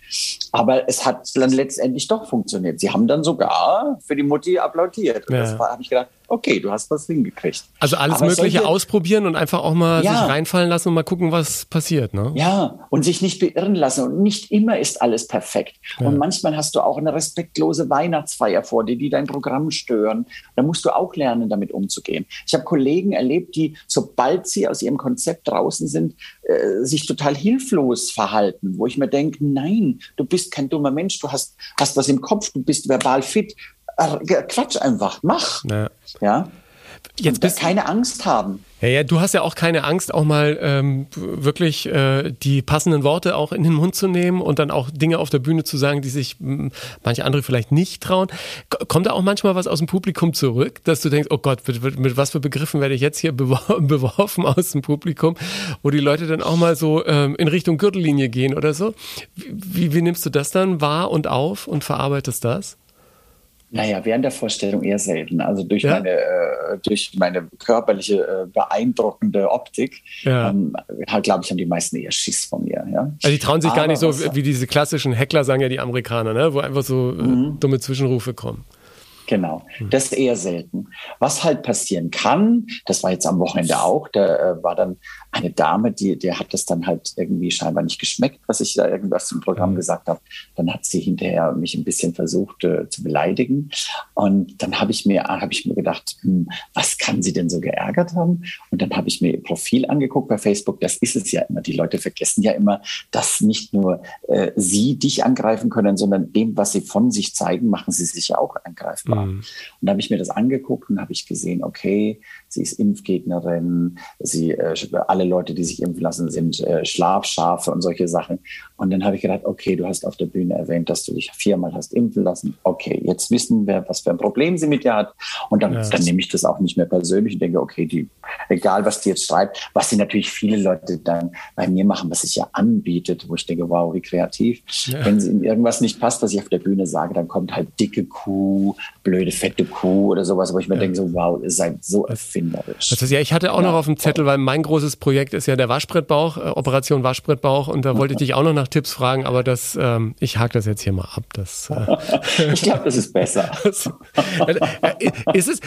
Aber es hat dann letztendlich doch funktioniert. Sie haben dann sogar für die Mutti applaudiert. Und ja. das habe ich gedacht, okay, du hast was hingekriegt.
Also alles Aber Mögliche solche, ausprobieren und einfach auch mal ja, sich reinfallen lassen und mal gucken, was passiert. Ne?
Ja, und sich nicht beirren lassen. Und nicht immer ist alles perfekt. Ja. Und manchmal hast du auch eine respektlose Weihnachtsfeier vor dir, die dein Programm stören. Da musst du auch lernen, damit umzugehen. Ich habe Kollegen erlebt, die, sobald sie aus ihrem Konzept draußen sind, äh, sich total hilflos verhalten, wo ich mir denke, nein, du bist kein dummer Mensch, du hast, hast was im Kopf, du bist verbal fit, Quatsch einfach, mach. Ja. ja? Jetzt bist keine Angst haben.
Ja, ja, du hast ja auch keine Angst, auch mal ähm, wirklich äh, die passenden Worte auch in den Mund zu nehmen und dann auch Dinge auf der Bühne zu sagen, die sich manche andere vielleicht nicht trauen. Kommt da auch manchmal was aus dem Publikum zurück, dass du denkst, oh Gott, mit, mit, mit was für Begriffen werde ich jetzt hier bewor (laughs) beworfen aus dem Publikum, wo die Leute dann auch mal so ähm, in Richtung Gürtellinie gehen oder so? Wie, wie nimmst du das dann wahr und auf und verarbeitest das?
Naja, während der Vorstellung eher selten. Also durch, ja? meine, äh, durch meine körperliche, äh, beeindruckende Optik, ja. ähm, halt, glaube ich, haben die meisten eher Schiss von mir. Ja?
Also die trauen sich Aber gar nicht so, wie diese klassischen Heckler, sagen ja die Amerikaner, ne? wo einfach so äh, mhm. dumme Zwischenrufe kommen.
Genau, hm. das ist eher selten. Was halt passieren kann, das war jetzt am Wochenende auch, da äh, war dann eine Dame, die, der hat das dann halt irgendwie scheinbar nicht geschmeckt, was ich da irgendwas im Programm mhm. gesagt habe. Dann hat sie hinterher mich ein bisschen versucht äh, zu beleidigen. Und dann habe ich mir, habe ich mir gedacht, hm, was kann sie denn so geärgert haben? Und dann habe ich mir ihr Profil angeguckt bei Facebook. Das ist es ja immer. Die Leute vergessen ja immer, dass nicht nur äh, sie dich angreifen können, sondern dem, was sie von sich zeigen, machen sie sich ja auch angreifbar. Mhm. Und da habe ich mir das angeguckt und habe ich gesehen, okay, sie ist Impfgegnerin, sie äh, alle Leute, die sich impfen lassen, sind äh, Schlafschafe und solche Sachen. Und dann habe ich gedacht, okay, du hast auf der Bühne erwähnt, dass du dich viermal hast impfen lassen. Okay, jetzt wissen wir, was für ein Problem sie mit dir hat. Und dann, ja. dann nehme ich das auch nicht mehr persönlich und denke, okay, die, egal was die jetzt schreibt, was sie natürlich viele Leute dann bei mir machen, was sich ja anbietet, wo ich denke, wow, wie kreativ. Ja. Wenn ihnen irgendwas nicht passt, was ich auf der Bühne sage, dann kommt halt dicke Kuh, blöde, fette Kuh oder sowas, wo ich mir ja. denke, so, wow, ihr seid so erfinderisch
ist ja, ich hatte auch noch auf dem Zettel, weil mein großes Projekt ist ja der Waschbrettbauch, äh, Operation Waschbrettbauch und da wollte ich dich auch noch nach Tipps fragen, aber das, ähm, ich hake das jetzt hier mal ab. Das,
äh, (laughs) ich glaube, das ist besser. (laughs)
Äh, ist es,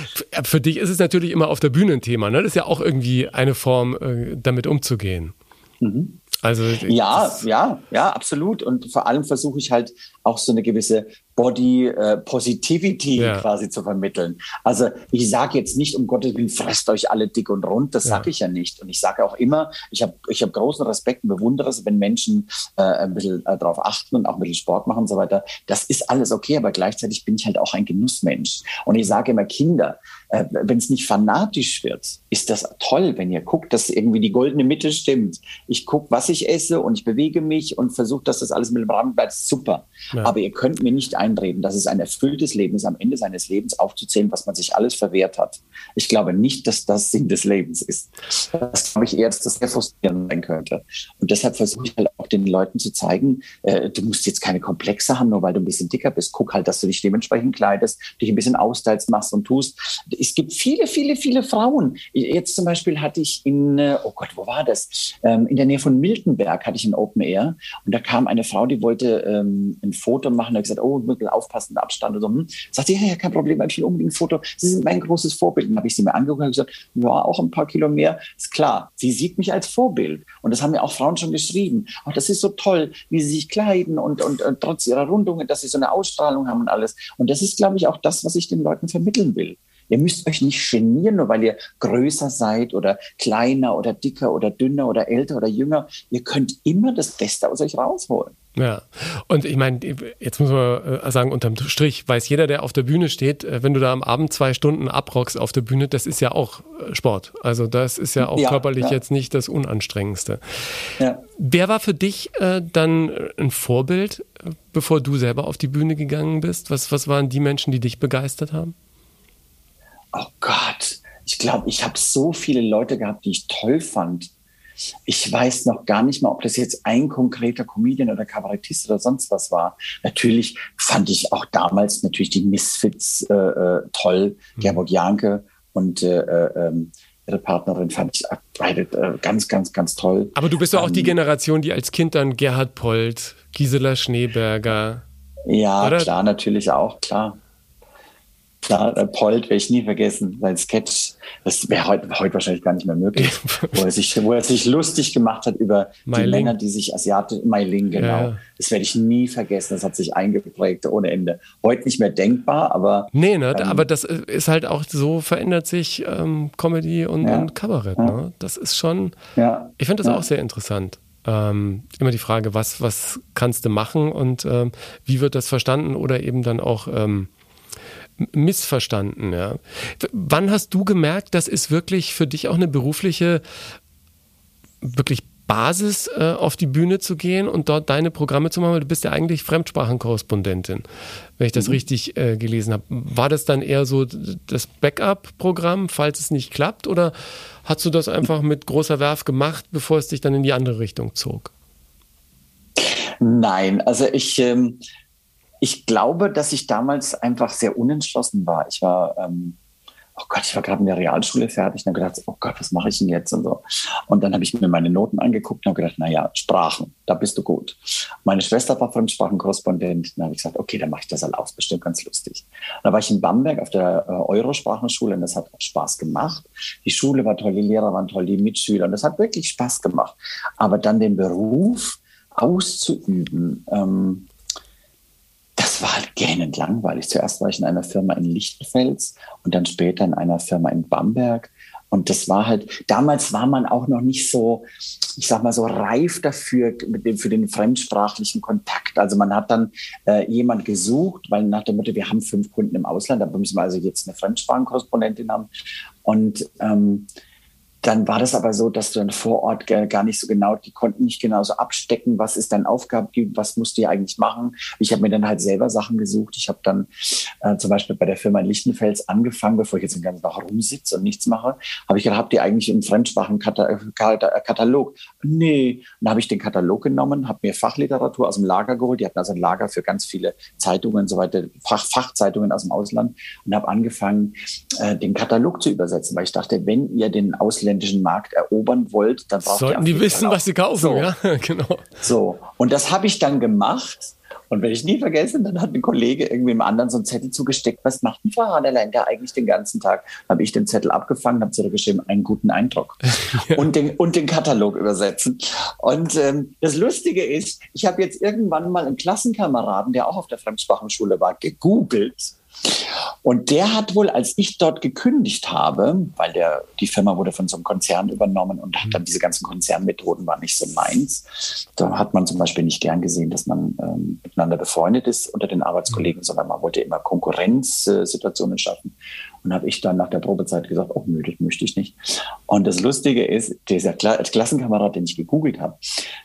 für dich ist es natürlich immer auf der Bühne ein Thema, ne? Das ist ja auch irgendwie eine Form, äh, damit umzugehen.
Mhm. Also ja, ja, ja, absolut. Und vor allem versuche ich halt auch so eine gewisse Body äh, Positivity ja. quasi zu vermitteln. Also ich sage jetzt nicht, um Gottes Willen, fresst euch alle dick und rund, das ja. sage ich ja nicht. Und ich sage auch immer, ich habe ich hab großen Respekt und bewundere es, wenn Menschen äh, ein bisschen äh, darauf achten und auch ein bisschen Sport machen und so weiter. Das ist alles okay, aber gleichzeitig bin ich halt auch ein Genussmensch. Und ich sage immer, Kinder, äh, wenn es nicht fanatisch wird, ist das toll, wenn ihr guckt, dass irgendwie die goldene Mitte stimmt. Ich gucke, was ich esse und ich bewege mich und versuche, dass das alles mit dem Rahmen bleibt. Super. Ja. Aber ihr könnt mir nicht einreden, dass es ein erfülltes Leben ist, am Ende seines Lebens aufzuzählen, was man sich alles verwehrt hat. Ich glaube nicht, dass das Sinn des Lebens ist. Das glaube ich eher, dass das sehr frustrierend sein könnte. Und deshalb versuche ich halt auch den Leuten zu zeigen, äh, du musst jetzt keine Komplexe haben, nur weil du ein bisschen dicker bist. Guck halt, dass du dich dementsprechend kleidest, dich ein bisschen austeilst, machst und tust. Es gibt viele, viele, viele Frauen. Jetzt zum Beispiel hatte ich in, äh, oh Gott, wo war das? Ähm, in der Nähe von Miltenberg hatte ich ein Open Air und da kam eine Frau, die wollte ähm, ein Foto machen. Da hat gesagt, oh, ein bisschen aufpassen, Abstand und so. Hm. Sagt sie, ja, ja, kein Problem, ich will unbedingt ein Foto. Sie sind mein großes Vorbild. Dann habe ich sie mir angeguckt und gesagt, ja, auch ein paar Kilo mehr. Ist klar, sie sieht mich als Vorbild. Und das haben mir auch Frauen schon geschrieben. Oh, das ist so toll, wie sie sich kleiden und, und, und trotz ihrer Rundungen, dass sie so eine Ausstrahlung haben und alles. Und das ist, glaube ich, auch das, was ich den Leuten vermitteln will. Ihr müsst euch nicht genieren, nur weil ihr größer seid oder kleiner oder dicker oder dünner oder älter oder jünger. Ihr könnt immer das Beste aus euch rausholen.
Ja, und ich meine, jetzt muss man äh, sagen, unterm Strich weiß jeder, der auf der Bühne steht, äh, wenn du da am Abend zwei Stunden abrockst auf der Bühne, das ist ja auch äh, Sport. Also das ist ja auch ja, körperlich ja. jetzt nicht das Unanstrengendste. Ja. Wer war für dich äh, dann ein Vorbild, bevor du selber auf die Bühne gegangen bist? Was, was waren die Menschen, die dich begeistert haben?
Oh Gott, ich glaube, ich habe so viele Leute gehabt, die ich toll fand ich weiß noch gar nicht mal, ob das jetzt ein konkreter Comedian oder Kabarettist oder sonst was war. Natürlich fand ich auch damals natürlich die Misfits äh, äh, toll, mhm. Gerburg Janke und äh, äh, ähm, ihre Partnerin fand ich beide äh, ganz, ganz, ganz toll.
Aber du bist ja auch die ähm, Generation, die als Kind dann Gerhard Polt, Gisela Schneeberger.
Ja, oder? klar, natürlich auch, klar. Klar, äh, Polt werde ich nie vergessen, sein Sketch, das wäre heute, heute wahrscheinlich gar nicht mehr möglich, wo, er sich, wo er sich lustig gemacht hat über Mai die Ling. Männer, die sich asiatisch, Meiling, genau. Ja. Das werde ich nie vergessen, das hat sich eingeprägt ohne Ende. Heute nicht mehr denkbar, aber.
Nee, ne, ähm, aber das ist halt auch so, verändert sich ähm, Comedy und, ja. und Kabarett. Ja. Ne? Das ist schon, ja. ich finde das auch sehr interessant. Ähm, immer die Frage, was, was kannst du machen und ähm, wie wird das verstanden oder eben dann auch ähm, missverstanden. Ja. Wann hast du gemerkt, das ist wirklich für dich auch eine berufliche, wirklich Basis, äh, auf die Bühne zu gehen und dort deine Programme zu machen? du bist ja eigentlich Fremdsprachenkorrespondentin, wenn ich das mhm. richtig äh, gelesen habe. War das dann eher so das Backup-Programm, falls es nicht klappt? Oder hast du das einfach mit großer Werf gemacht, bevor es dich dann in die andere Richtung zog?
Nein, also ich. Ähm ich glaube, dass ich damals einfach sehr unentschlossen war. Ich war ähm, oh Gott, ich war gerade in der Realschule fertig und habe gedacht, oh Gott, was mache ich denn jetzt und so. Und dann habe ich mir meine Noten angeguckt und habe gedacht, naja, Sprachen, da bist du gut. Meine Schwester war Fremdsprachenkorrespondent. Dann habe ich gesagt, okay, dann mache ich das halt aus, bestimmt ganz lustig. Und da war ich in Bamberg auf der äh, Eurosprachenschule und das hat auch Spaß gemacht. Die Schule war toll, die Lehrer waren toll, die Mitschüler und das hat wirklich Spaß gemacht. Aber dann den Beruf auszuüben, ähm, war halt gähnend langweilig. Zuerst war ich in einer Firma in Lichtenfels und dann später in einer Firma in Bamberg. Und das war halt, damals war man auch noch nicht so, ich sag mal so reif dafür, mit dem, für den fremdsprachlichen Kontakt. Also man hat dann äh, jemand gesucht, weil nach der Motto, wir haben fünf Kunden im Ausland, da müssen wir also jetzt eine Fremdsprachenkorrespondentin haben. Und ähm, dann war das aber so, dass du dann vor Ort gar nicht so genau, die konnten nicht genauso abstecken, was ist dein Aufgabe, was musst du hier eigentlich machen. Ich habe mir dann halt selber Sachen gesucht. Ich habe dann äh, zum Beispiel bei der Firma in Lichtenfels angefangen, bevor ich jetzt den ganzen Tag rumsitze und nichts mache, habe ich gedacht, habt ihr eigentlich im Fremdsprachenkatalog? Nee. Dann habe ich den Katalog genommen, habe mir Fachliteratur aus dem Lager geholt. Die hatten also ein Lager für ganz viele Zeitungen und so weiter, Fach, Fachzeitungen aus dem Ausland und habe angefangen, äh, den Katalog zu übersetzen, weil ich dachte, wenn ihr den Ausländern ausländischen Markt erobern wollt, dann braucht
Sollten
ihr
die wissen, was sie kaufen,
so.
ja, (laughs) genau.
So, und das habe ich dann gemacht. Und wenn ich nie vergessen, dann hat ein Kollege irgendwie im anderen so einen Zettel zugesteckt, was macht ein da eigentlich den ganzen Tag? Habe ich den Zettel abgefangen, habe zurückgeschrieben, einen guten Eindruck (laughs) ja. und, den, und den Katalog übersetzen. Und ähm, das Lustige ist, ich habe jetzt irgendwann mal einen Klassenkameraden, der auch auf der Fremdsprachenschule war, gegoogelt und der hat wohl, als ich dort gekündigt habe, weil der, die Firma wurde von so einem Konzern übernommen und hat dann diese ganzen Konzernmethoden waren nicht so meins. Da hat man zum Beispiel nicht gern gesehen, dass man ähm, miteinander befreundet ist unter den Arbeitskollegen, mhm. sondern man wollte immer Konkurrenzsituationen schaffen. Und habe ich dann nach der Probezeit gesagt, oh nö, das möchte ich nicht. Und das Lustige ist, dieser Klassenkamerad, den ich gegoogelt habe,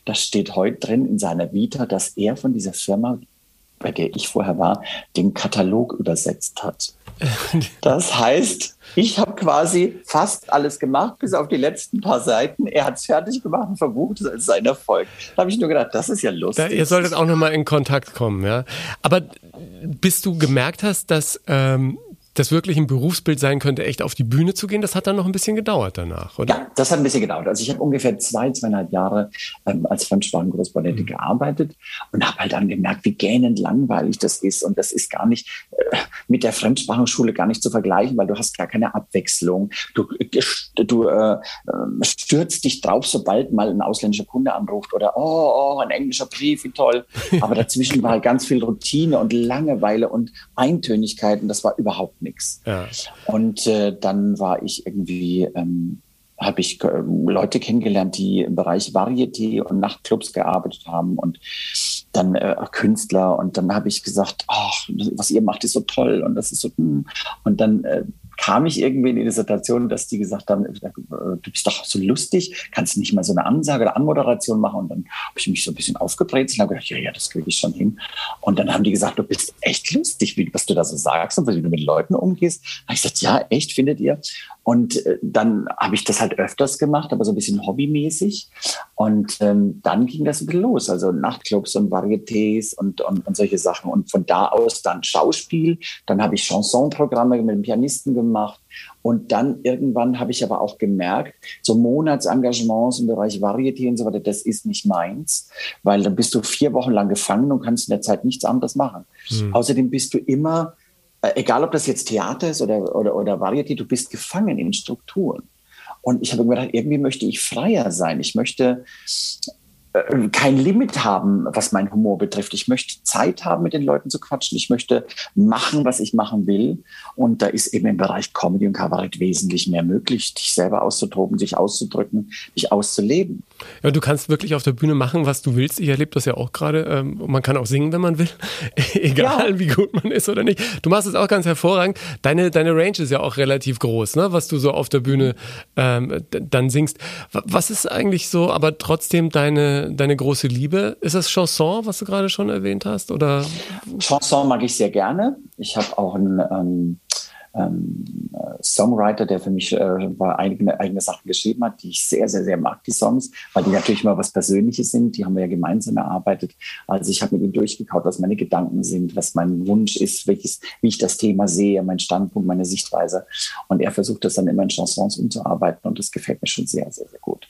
das steht heute drin in seiner Vita, dass er von dieser Firma bei der ich vorher war, den Katalog übersetzt hat. (laughs) Das heißt, ich habe quasi fast alles gemacht, bis auf die letzten paar Seiten. Er hat es fertig gemacht und verbucht es als sein Erfolg. Da habe ich nur gedacht, das ist ja lustig.
Da, ihr solltet auch nochmal in Kontakt kommen, ja. Aber bis du gemerkt hast, dass ähm, das wirklich ein Berufsbild sein könnte, echt auf die Bühne zu gehen, das hat dann noch ein bisschen gedauert danach, oder?
Ja, das hat ein bisschen gedauert. Also ich habe ungefähr zwei, zweieinhalb Jahre ähm, als Fremdsprachenkorrespondentin mhm. gearbeitet und habe halt dann gemerkt, wie gähnend langweilig das ist. Und das ist gar nicht äh, mit der Fremdsprachenschule gar nicht zu vergleichen, weil du hast gar keine Abwechslung. Du, du äh, ähm, stürzt dich drauf, sobald mal ein ausländischer Kunde anruft oder oh, oh, ein englischer Brief, wie toll. (laughs) Aber dazwischen war halt ganz viel Routine und Langeweile und Eintönigkeit und das war überhaupt nicht nichts. Ja. Und äh, dann war ich irgendwie, ähm, habe ich äh, Leute kennengelernt, die im Bereich Varieté und Nachtclubs gearbeitet haben und dann äh, Künstler und dann habe ich gesagt, ach, was ihr macht, ist so toll und das ist so hm. und dann äh, kam ich irgendwie in die Situation, dass die gesagt haben, äh, du bist doch so lustig, kannst nicht mal so eine Ansage oder Anmoderation machen? Und dann habe ich mich so ein bisschen aufgebrezelt und habe gedacht, ja, ja, das kriege ich schon hin. Und dann haben die gesagt, du bist echt lustig, was du da so sagst und wie du mit Leuten umgehst. Da habe ich gesagt, ja, echt, findet ihr? Und äh, dann habe ich das halt öfters gemacht, aber so ein bisschen hobbymäßig. Und ähm, dann ging das ein bisschen los. Also Nachtclubs und Varietés und, und, und solche Sachen. Und von da aus dann Schauspiel. Dann habe ich Chansonprogramme mit dem Pianisten gemacht. Und dann irgendwann habe ich aber auch gemerkt, so Monatsengagements im Bereich Varieté und so weiter, das ist nicht meins, weil dann bist du vier Wochen lang gefangen und kannst in der Zeit nichts anderes machen. Mhm. Außerdem bist du immer egal ob das jetzt Theater ist oder, oder, oder Varieté, du bist gefangen in Strukturen. Und ich habe mir gedacht, irgendwie möchte ich freier sein. Ich möchte äh, kein Limit haben, was mein Humor betrifft. Ich möchte Zeit haben, mit den Leuten zu quatschen. Ich möchte machen, was ich machen will. Und da ist eben im Bereich Comedy und Kabarett wesentlich mehr möglich, dich selber auszutoben, sich auszudrücken, dich auszuleben.
Ja, du kannst wirklich auf der Bühne machen, was du willst. Ich erlebe das ja auch gerade. Ähm, man kann auch singen, wenn man will. (laughs) Egal, ja. wie gut man ist oder nicht. Du machst es auch ganz hervorragend. Deine, deine Range ist ja auch relativ groß, ne? was du so auf der Bühne ähm, dann singst. Was ist eigentlich so, aber trotzdem deine deine, große Liebe. Ist das Chanson, was du gerade schon erwähnt hast? Oder?
Chanson mag ich sehr gerne. Ich habe auch ein, ähm, ähm, äh, Songwriter, der für mich äh, eigene, eigene Sachen geschrieben hat, die ich sehr, sehr, sehr mag, die Songs, weil die natürlich immer was Persönliches sind. Die haben wir ja gemeinsam erarbeitet. Also ich habe mit ihm durchgekaut, was meine Gedanken sind, was mein Wunsch ist, welches, wie ich das Thema sehe, mein Standpunkt, meine Sichtweise. Und er versucht das dann immer in Chansons umzuarbeiten und das gefällt mir schon sehr, sehr, sehr gut.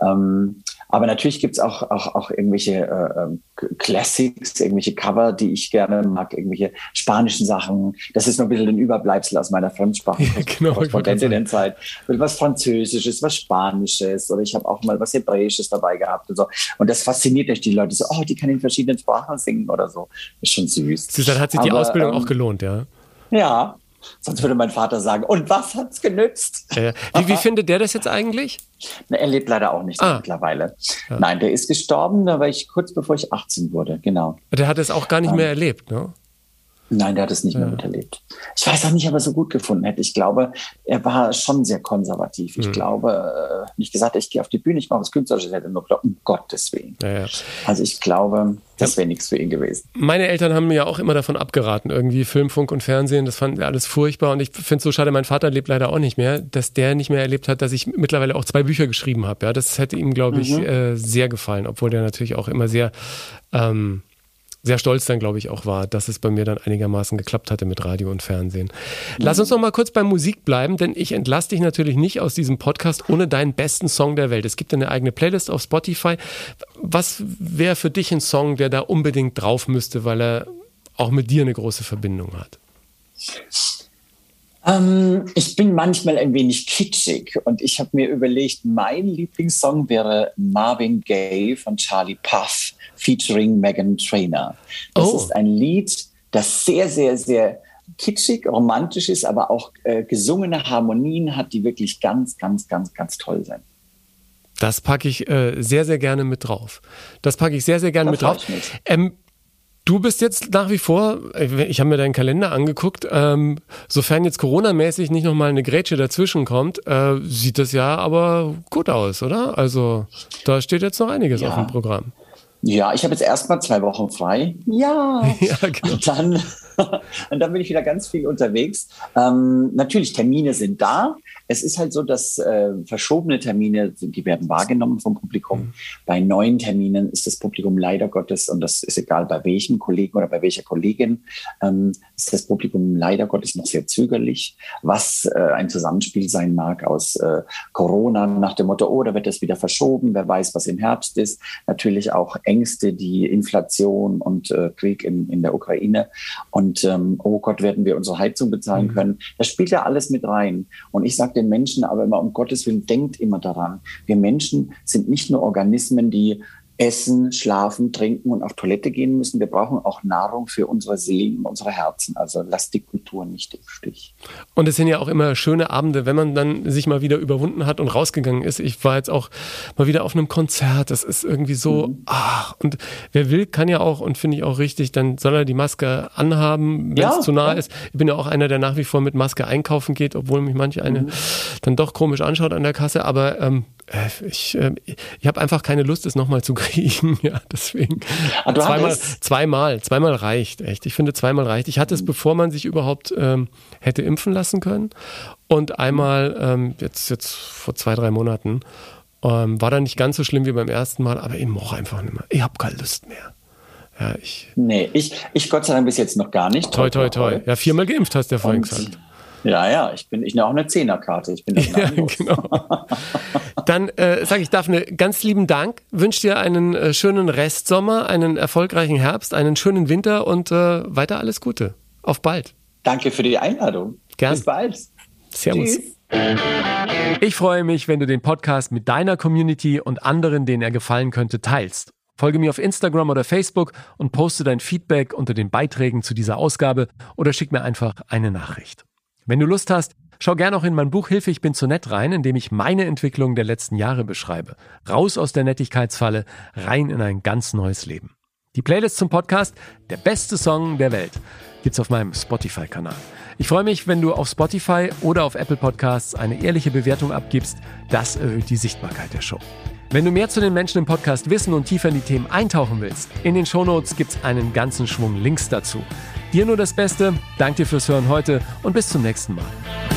Ähm, aber natürlich gibt's auch, auch, auch irgendwelche äh, ähm, Classics, irgendwelche Cover, die ich gerne mag, irgendwelche spanischen Sachen. Das ist nur ein bisschen ein Überbleibsel aus meiner Fremdsprache. Ja, genau, Korrespondentin-Zeit. Was Französisches, was Spanisches oder ich habe auch mal was Hebräisches dabei gehabt und so. Und das fasziniert euch die Leute so, oh, die kann in verschiedenen Sprachen singen oder so. Ist schon süß.
Dann hat sich die Aber, Ausbildung ähm, auch gelohnt, ja?
Ja, Sonst würde mein Vater sagen, und was hat's genützt?
Ja. Wie, wie (laughs) findet der das jetzt eigentlich?
Na, er lebt leider auch nicht ah. mittlerweile. Ja. Nein, der ist gestorben, da war ich kurz bevor ich 18 wurde, genau.
Der hat es auch gar nicht mehr erlebt, ne?
Nein, der hat es nicht ja. mehr miterlebt. Ich weiß auch nicht, ob er so gut gefunden hätte. Ich glaube, er war schon sehr konservativ. Ich mhm. glaube, äh, nicht gesagt, ich gehe auf die Bühne, ich mache was Künstlerisches, hätte nur gedacht, um Gottes Willen. Ja, ja. Also ich glaube, das wäre nichts für ihn gewesen.
Meine Eltern haben mir ja auch immer davon abgeraten, irgendwie Film, Funk und Fernsehen, das fanden wir alles furchtbar und ich finde es so schade, mein Vater lebt leider auch nicht mehr, dass der nicht mehr erlebt hat, dass ich mittlerweile auch zwei Bücher geschrieben habe. Ja, das hätte ihm, glaube ich, mhm. äh, sehr gefallen, obwohl der natürlich auch immer sehr ähm, sehr stolz dann, glaube ich, auch war, dass es bei mir dann einigermaßen geklappt hatte mit Radio und Fernsehen. Lass uns noch mal kurz bei Musik bleiben, denn ich entlasse dich natürlich nicht aus diesem Podcast ohne deinen besten Song der Welt. Es gibt eine eigene Playlist auf Spotify. Was wäre für dich ein Song, der da unbedingt drauf müsste, weil er auch mit dir eine große Verbindung hat?
Ähm, ich bin manchmal ein wenig kitschig und ich habe mir überlegt, mein Lieblingssong wäre Marvin Gaye von Charlie Puff featuring Megan Trainer. Das oh. ist ein Lied, das sehr, sehr, sehr kitschig, romantisch ist, aber auch äh, gesungene Harmonien hat, die wirklich ganz, ganz, ganz, ganz toll sind.
Das packe ich äh, sehr, sehr gerne mit drauf. Das packe ich sehr, sehr gerne da mit drauf. Ähm, Du bist jetzt nach wie vor, ich habe mir deinen Kalender angeguckt, ähm, sofern jetzt Corona-mäßig nicht nochmal eine Grätsche dazwischen kommt, äh, sieht das ja aber gut aus, oder? Also da steht jetzt noch einiges ja. auf dem Programm.
Ja, ich habe jetzt erstmal zwei Wochen frei. Ja. (laughs) ja genau. Und dann, (laughs) und dann bin ich wieder ganz viel unterwegs. Ähm, natürlich, Termine sind da. Es ist halt so, dass äh, verschobene Termine, die werden wahrgenommen vom Publikum. Mhm. Bei neuen Terminen ist das Publikum leider Gottes, und das ist egal bei welchem Kollegen oder bei welcher Kollegin, ähm, ist das Publikum leider Gottes noch sehr zögerlich, was äh, ein Zusammenspiel sein mag aus äh, Corona nach dem Motto, oh, da wird das wieder verschoben, wer weiß, was im Herbst ist. Natürlich auch Ängste, die Inflation und äh, Krieg in, in der Ukraine. Und ähm, oh Gott, werden wir unsere Heizung bezahlen mhm. können. Das spielt ja alles mit rein. Und ich sage den Menschen aber immer, um Gottes Willen, denkt immer daran. Wir Menschen sind nicht nur Organismen, die essen, schlafen, trinken und auf Toilette gehen müssen. Wir brauchen auch Nahrung für unsere Seelen und unsere Herzen. Also lasst die Kultur nicht im Stich.
Und es sind ja auch immer schöne Abende, wenn man dann sich mal wieder überwunden hat und rausgegangen ist. Ich war jetzt auch mal wieder auf einem Konzert. Das ist irgendwie so, mhm. ach, und wer will, kann ja auch und finde ich auch richtig, dann soll er die Maske anhaben, wenn es ja, zu nah ja. ist. Ich bin ja auch einer, der nach wie vor mit Maske einkaufen geht, obwohl mich manche eine mhm. dann doch komisch anschaut an der Kasse. Aber ähm, äh, ich, äh, ich habe einfach keine Lust, es nochmal zu (laughs) kriegen. Ja, deswegen. Ah, zweimal, zweimal, zweimal reicht, echt. Ich finde, zweimal reicht. Ich hatte es, mhm. bevor man sich überhaupt ähm, hätte impfen lassen können. Und einmal, ähm, jetzt, jetzt vor zwei, drei Monaten, ähm, war dann nicht ganz so schlimm wie beim ersten Mal, aber eben auch einfach nicht mehr. Ich habe keine Lust mehr.
Ja, ich. Nee, ich, ich Gott sei Dank bis jetzt noch gar nicht.
Toi, toi, toi. Ja, viermal geimpft hast du ja vorhin gesagt.
Ja, ja, ich bin ich nehme auch eine Zehnerkarte. Ich bin (laughs) ja, genau. (laughs)
Dann äh, sage ich Daphne, ganz lieben Dank. Wünsche dir einen äh, schönen Restsommer, einen erfolgreichen Herbst, einen schönen Winter und äh, weiter alles Gute. Auf bald.
Danke für die Einladung.
Gern.
Bis bald.
Servus. Tschüss. Ich freue mich, wenn du den Podcast mit deiner Community und anderen, denen er gefallen könnte, teilst. Folge mir auf Instagram oder Facebook und poste dein Feedback unter den Beiträgen zu dieser Ausgabe oder schick mir einfach eine Nachricht. Wenn du Lust hast, schau gerne auch in mein Buch Hilfe, ich bin zu nett rein, in dem ich meine Entwicklung der letzten Jahre beschreibe. Raus aus der Nettigkeitsfalle, rein in ein ganz neues Leben. Die Playlist zum Podcast, der beste Song der Welt, gibt's auf meinem Spotify-Kanal. Ich freue mich, wenn du auf Spotify oder auf Apple Podcasts eine ehrliche Bewertung abgibst. Das erhöht die Sichtbarkeit der Show. Wenn du mehr zu den Menschen im Podcast wissen und tiefer in die Themen eintauchen willst, in den Shownotes gibt's einen ganzen Schwung Links dazu. Dir nur das Beste, danke dir fürs Hören heute und bis zum nächsten Mal.